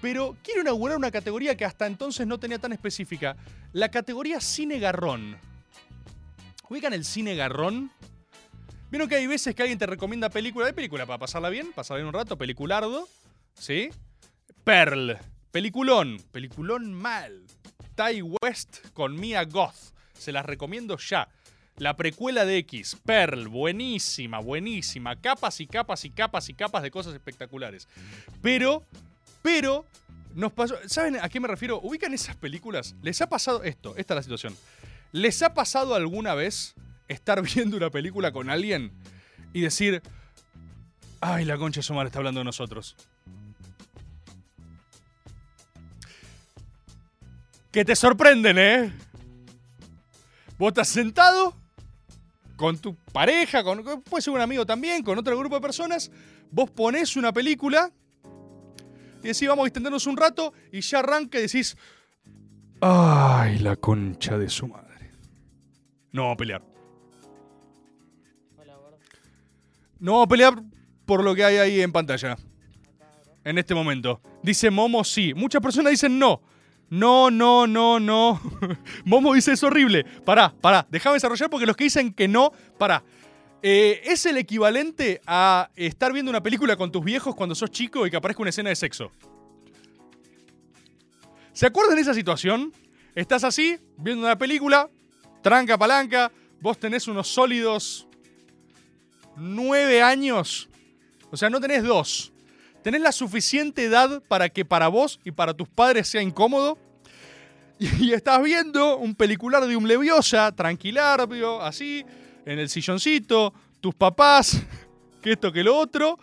Pero quiero inaugurar una categoría que hasta entonces no tenía tan específica. La categoría cine garrón. ¿Ubican el cine garrón? Vieron que hay veces que alguien te recomienda película de película para pasarla bien, pasarla bien un rato, peliculardo, ¿sí? Pearl, peliculón, peliculón mal. Ty West con Mia Goth, se las recomiendo ya. La precuela de X, Pearl, buenísima, buenísima. Capas y capas y capas y capas de cosas espectaculares. Pero, pero, nos pasó. ¿Saben a qué me refiero? ¿Ubican esas películas? ¿Les ha pasado esto? Esta es la situación. ¿Les ha pasado alguna vez estar viendo una película con alguien y decir, ay, la concha madre está hablando de nosotros? Que te sorprenden, ¿eh? Vos estás sentado con tu pareja, con, puede ser un amigo también, con otro grupo de personas. Vos ponés una película y decís, vamos a extendernos un rato, y ya arranca y decís, ay, la concha de su madre. No vamos a pelear. No vamos a pelear por lo que hay ahí en pantalla. En este momento. Dice Momo sí. Muchas personas dicen no. No, no, no, no. Momo dice es horrible. Pará, pará. Déjame desarrollar porque los que dicen que no, pará. Eh, es el equivalente a estar viendo una película con tus viejos cuando sos chico y que aparezca una escena de sexo. ¿Se acuerdan de esa situación? Estás así, viendo una película, tranca palanca, vos tenés unos sólidos nueve años. O sea, no tenés dos. Tenés la suficiente edad para que para vos y para tus padres sea incómodo. Y, estás viendo un pelicular de un Leviosa, tranquilarbio, así, en el silloncito, tus papás, que esto, que lo otro.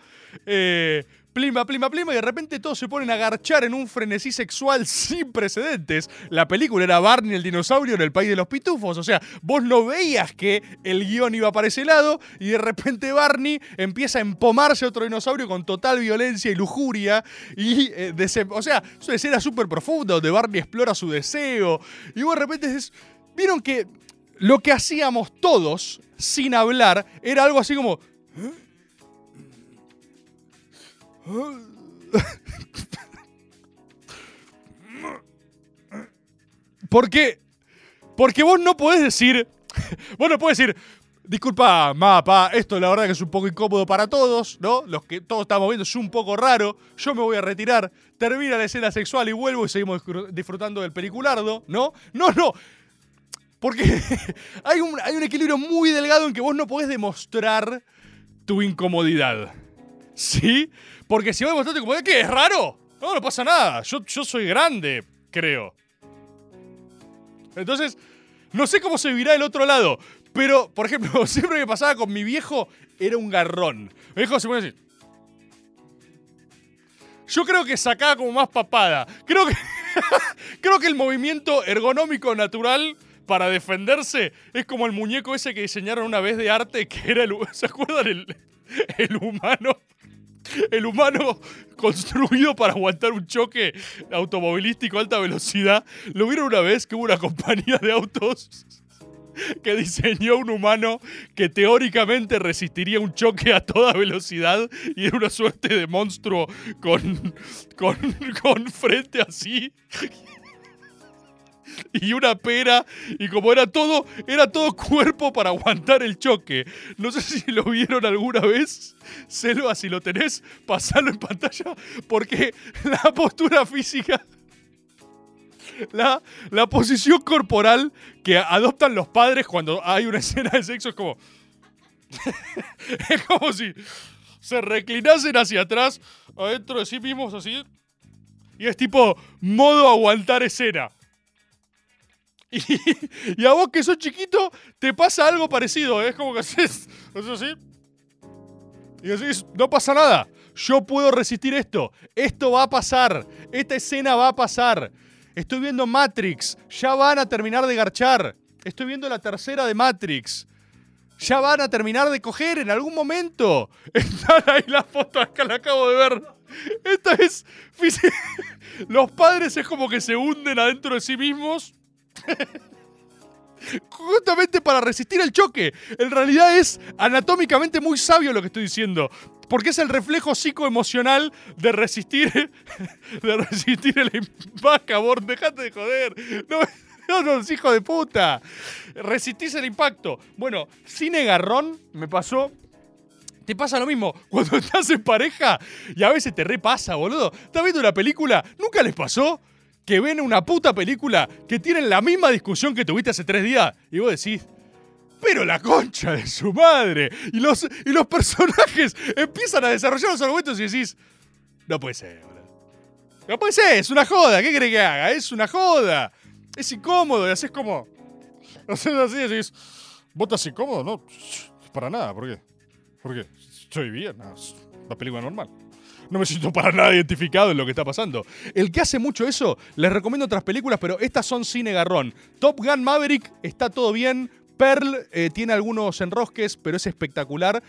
Eh, plima, plima, plima, y de repente todos se ponen a garchar en un frenesí sexual sin precedentes. La película era Barney el dinosaurio en el país de los pitufos, o sea, vos no veías que el guion iba para ese lado y de repente Barney empieza a empomarse a otro dinosaurio con total violencia y lujuria y eh, o sea, es una escena súper profunda donde Barney explora su deseo y vos de repente vieron que lo que hacíamos todos sin hablar era algo así como... ¿eh? ¿Por qué? Porque vos no podés decir. Vos no decir. Disculpa, mapa, esto la verdad que es un poco incómodo para todos, ¿no? Los que todos estamos viendo es un poco raro. Yo me voy a retirar. Termina la escena sexual y vuelvo y seguimos disfrutando del peliculardo, ¿no? No, no. Porque hay un, hay un equilibrio muy delgado en que vos no podés demostrar tu incomodidad. ¿Sí? Porque si vos demostraste como, ¿qué? ¿Es raro? No, no pasa nada. Yo, yo soy grande, creo. Entonces, no sé cómo se vivirá el otro lado. Pero, por ejemplo, siempre que pasaba con mi viejo, era un garrón. Mi viejo se pone así. Yo creo que sacaba como más papada. Creo que. creo que el movimiento ergonómico natural para defenderse es como el muñeco ese que diseñaron una vez de arte que era el. ¿Se acuerdan? El, el humano el humano construido para aguantar un choque automovilístico a alta velocidad. ¿Lo vieron una vez que hubo una compañía de autos que diseñó un humano que teóricamente resistiría un choque a toda velocidad y era una suerte de monstruo con, con, con frente así y una pera y como era todo, era todo cuerpo para aguantar el choque. No sé si lo vieron alguna vez. Selva, si lo tenés, pasalo en pantalla porque la postura física la, la, posición corporal que adoptan los padres cuando hay una escena de sexo es como. es como si se reclinasen hacia atrás, adentro de sí mismos, así. Y es tipo modo aguantar escena. Y, a vos que sos chiquito, te pasa algo parecido. ¿eh? Es como que haces, así. Y decís, no pasa nada. Yo puedo resistir esto. Esto va a pasar. Esta escena va a pasar. Estoy viendo Matrix. Ya van a terminar de garchar. Estoy viendo la tercera de Matrix. Ya van a terminar de coger en algún momento. Están ahí las fotos, acá la acabo de ver. Esta es. Los padres es como que se hunden adentro de sí mismos Justamente para resistir el choque. En realidad es anatómicamente muy sabio lo que estoy diciendo. Porque es el reflejo psicoemocional de resistir. De resistir el impacabor. Dejate de joder. los hijos de puta. Resistís el impacto. Bueno, cine garrón me pasó. Te pasa lo mismo cuando estás en pareja y a veces te repasa, boludo. ¿Estás viendo una película? ¿Nunca les pasó que ven una puta película que tienen la misma discusión que tuviste hace tres días? Y vos decís, pero la concha de su madre. Y los, y los personajes empiezan a desarrollar los argumentos y decís, no puede ser, boludo. No puede ser, es una joda. ¿Qué crees que haga? Es una joda. Es incómodo y haces como. Haces así decís, ¿vos estás incómodo? No, para nada. ¿Por qué? ¿Por qué? Estoy bien. No, es una película normal. No me siento para nada identificado en lo que está pasando. El que hace mucho eso, les recomiendo otras películas, pero estas son cine garrón. Top Gun Maverick está todo bien. Pearl eh, tiene algunos enrosques, pero es espectacular.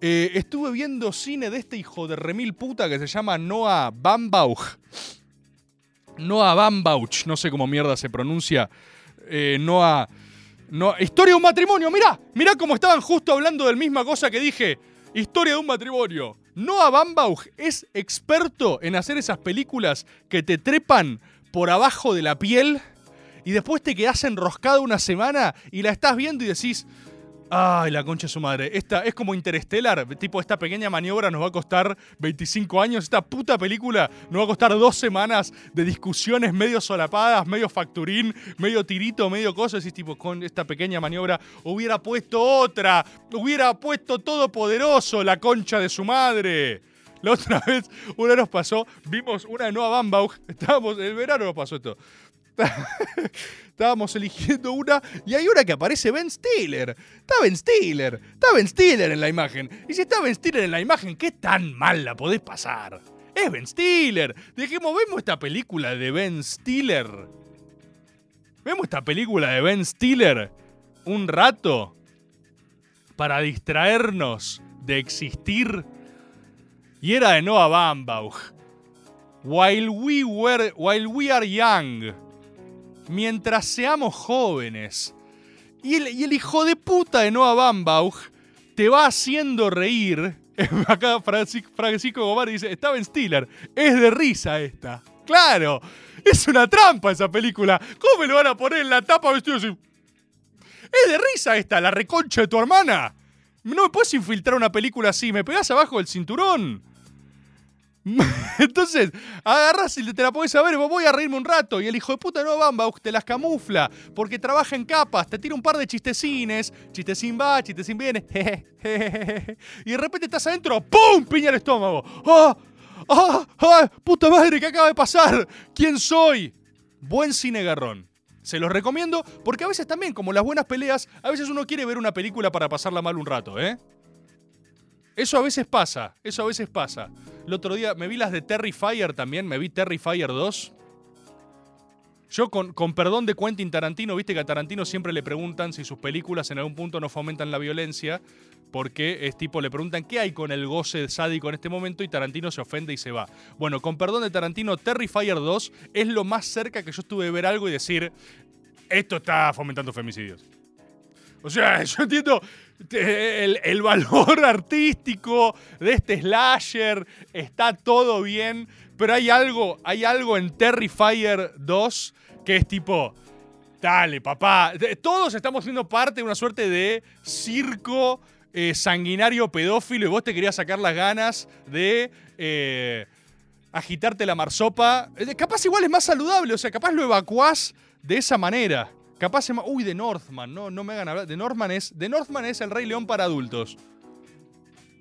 Eh, estuve viendo cine de este hijo de remil puta que se llama Noah Bambauch. Noah Bambauch, no sé cómo mierda se pronuncia. Eh, Noah. No, historia de un matrimonio, mirá, mirá cómo estaban justo hablando de la misma cosa que dije. Historia de un matrimonio. Noah Bambauch es experto en hacer esas películas que te trepan por abajo de la piel y después te quedás enroscado una semana y la estás viendo y decís, ay, la concha de su madre, esta es como Interstellar, tipo esta pequeña maniobra nos va a costar 25 años, esta puta película nos va a costar dos semanas de discusiones medio solapadas, medio facturín, medio tirito, medio cosa, decís tipo, con esta pequeña maniobra hubiera puesto otra, hubiera puesto todopoderoso la concha de su madre. La otra vez, una nos pasó, vimos una de Noah Bambauch, estábamos, el verano nos pasó esto. Estábamos eligiendo una y hay una que aparece Ben Stiller. Está Ben Stiller. Está Ben Stiller en la imagen. Y si está Ben Stiller en la imagen, ¿qué tan mal la podés pasar? Es Ben Stiller. Dejemos, vemos esta película de Ben Stiller. Vemos esta película de Ben Stiller un rato para distraernos de existir. Y era de Noah Bambauch. While we, were, while we are young mientras seamos jóvenes. Y el, hijo de puta de Noah Bambauch te va haciendo reír. Acá Francisco, Gomar dice, está Ben Stiller. Es de risa esta. Claro, es una trampa esa película. ¿Cómo me lo van a poner en la tapa vestido así? Es de risa esta, la reconcha de tu hermana. No me puedes infiltrar una película así, me pegás abajo del cinturón. Entonces, agarras y te la podés saber, voy a reírme un rato. Y el hijo de puta no Bamba te las camufla porque trabaja en capas, te tira un par de chistecines, chistecín va, chistecín viene, y de repente estás adentro, ¡pum! piña el estómago. ¡Ah! ¡Ah! ¡Puta madre! ¿Qué acaba de pasar? ¿Quién soy? Buen cine garrón. Se los recomiendo porque a veces también, como las buenas peleas, a veces uno quiere ver una película para pasarla mal un rato, ¿eh? Eso a veces pasa, eso a veces pasa. El otro día me vi las de Terrifier también, me vi Terrifier 2. Yo, con, con, perdón de Quentin Tarantino, viste que a Tarantino siempre le preguntan si sus películas en algún punto no fomentan la violencia, porque es tipo, le preguntan qué hay con el goce sádico en este momento y Tarantino se ofende y se va. Bueno, con perdón de Tarantino, Terrifier 2 es lo más cerca que yo estuve de ver algo y decir, esto está fomentando femicidios. O sea, yo entiendo el, valor artístico de este slasher, está todo bien, pero hay algo, hay algo en Terrifier 2 que es tipo, dale, papá, todos estamos siendo parte de una suerte de circo eh, sanguinario pedófilo y vos te querías sacar las ganas de... Eh, agitarte la marsopa. Eh, capaz igual es más saludable, o sea, capaz lo evacuás de esa manera. Capaz se Uy, de Northman, no, no me hagan hablar. De Northman es. De Northman es el Rey León para adultos.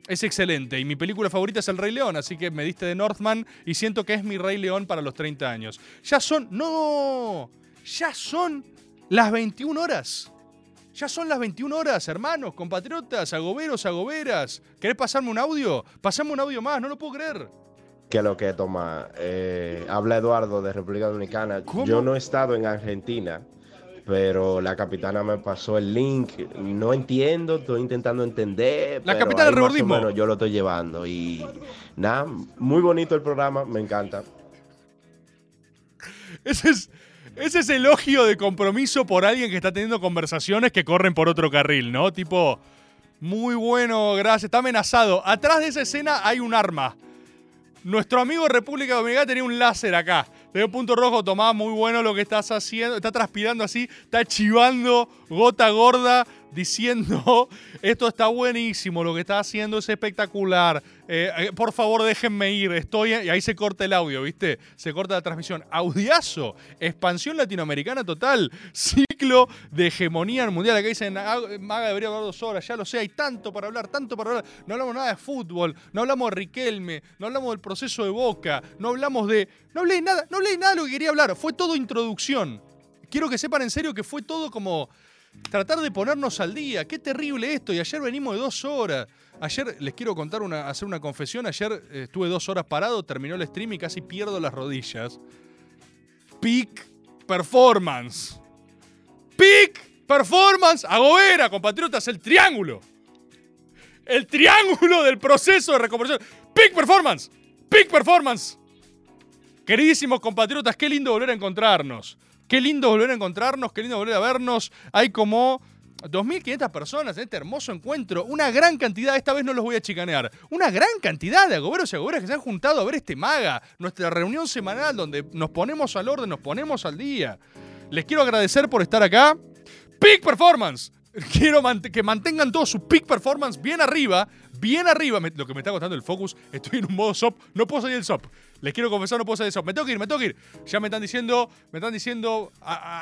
Es excelente. Y mi película favorita es El Rey León, así que me diste de Northman y siento que es mi Rey León para los 30 años. Ya son. ¡No! Ya son las 21 horas. Ya son las 21 horas, hermanos, compatriotas, agoberos, agoberas. ¿Querés pasarme un audio? Pasame un audio más, no lo puedo creer. ¿Qué lo que toma? Eh, habla Eduardo de República Dominicana. Yo no he estado en Argentina, pero la capitana me pasó el link. No entiendo, estoy intentando entender. La capitana del rebordismo. Bueno, yo lo estoy llevando y nada, muy bonito el programa, me encanta. Ese es, ese es elogio de compromiso por alguien que está teniendo conversaciones que corren por otro carril, ¿no? Tipo, muy bueno, gracias, está amenazado. Atrás de esa escena hay un arma. Nuestro amigo República Dominicana tenía un láser acá. Te doy punto rojo, Tomás, muy bueno lo que estás haciendo. Está transpirando así, está chivando gota gorda, diciendo, esto está buenísimo, lo que está haciendo es espectacular. Eh, eh, por favor, déjenme ir, estoy... Y ahí se corta el audio, ¿viste? Se corta la transmisión. Audiazo, expansión latinoamericana total, ciclo de hegemonía mundial. Acá dicen, ah, Maga debería hablar dos horas, ya lo sé, hay tanto para hablar, tanto para hablar. No hablamos nada de fútbol, no hablamos de Riquelme, no hablamos del proceso de Boca, no hablamos de... No hablé nada, no hablé nada de lo que quería hablar, fue todo introducción. Quiero que sepan en serio que fue todo como tratar de ponernos al día. Qué terrible esto. Y ayer venimos de dos horas. Ayer les quiero contar una, hacer una confesión. Ayer eh, estuve dos horas parado, terminó el stream y casi pierdo las rodillas. Peak performance. Peak performance. Agobera, compatriotas, el triángulo. El triángulo del proceso de recuperación. Peak performance. Peak performance. Queridísimos compatriotas, qué lindo volver a encontrarnos. Qué lindo volver a encontrarnos, qué lindo volver a vernos. Hay como 2.500 personas en este hermoso encuentro. Una gran cantidad, esta vez no los voy a chicanear. Una gran cantidad de agoberos y agoberas que se han juntado a ver este maga. Nuestra reunión semanal donde nos ponemos al orden, nos ponemos al día. Les quiero agradecer por estar acá. Peak Performance. Quiero que mantengan todo su peak performance bien arriba, bien arriba. lo que me está costando el focus, estoy en un modo SOP, no puedo salir del SOP. Les quiero confesar, no puedo salir del SOP. Me tengo que ir, me tengo que ir. Ya me están diciendo, me están diciendo,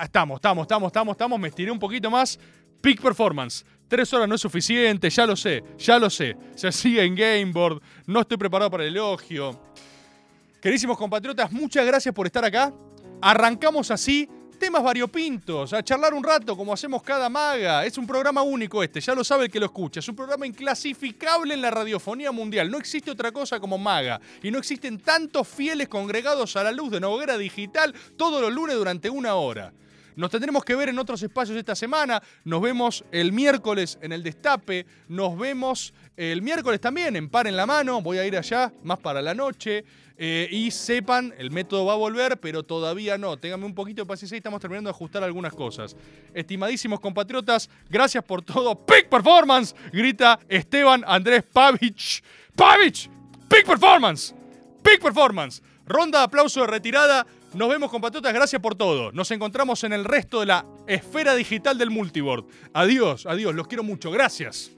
estamos, estamos, estamos, estamos, estamos, me estiré un poquito más. Peak performance. Tres horas no es suficiente, ya lo sé, ya lo sé. Se sigue en Gameboard, no estoy preparado para el elogio. Querísimos compatriotas, muchas gracias por estar acá. Arrancamos así temas variopintos, a charlar un rato como hacemos cada maga. Es un programa único este, ya lo sabe el que lo escucha. Es un programa inclasificable en la radiofonía mundial. No existe otra cosa como maga. Y no existen tantos fieles congregados a la luz de una hoguera digital todos los lunes durante una hora. Nos tendremos que ver en otros espacios esta semana. Nos vemos el miércoles en el Destape. Nos vemos el miércoles también en Par en la Mano. Voy a ir allá, más para la noche. Eh, y sepan, el método va a volver, pero todavía no. Ténganme un poquito de paciencia y estamos terminando de ajustar algunas cosas. Estimadísimos compatriotas, gracias por todo. ¡Peak Performance! Grita Esteban Andrés Pavich. ¡Pavich! ¡Peak Performance! ¡Peak Performance! Ronda de aplauso de retirada. Nos vemos, compatriotas. Gracias por todo. Nos encontramos en el resto de la esfera digital del multiboard. Adiós, adiós. Los quiero mucho. Gracias.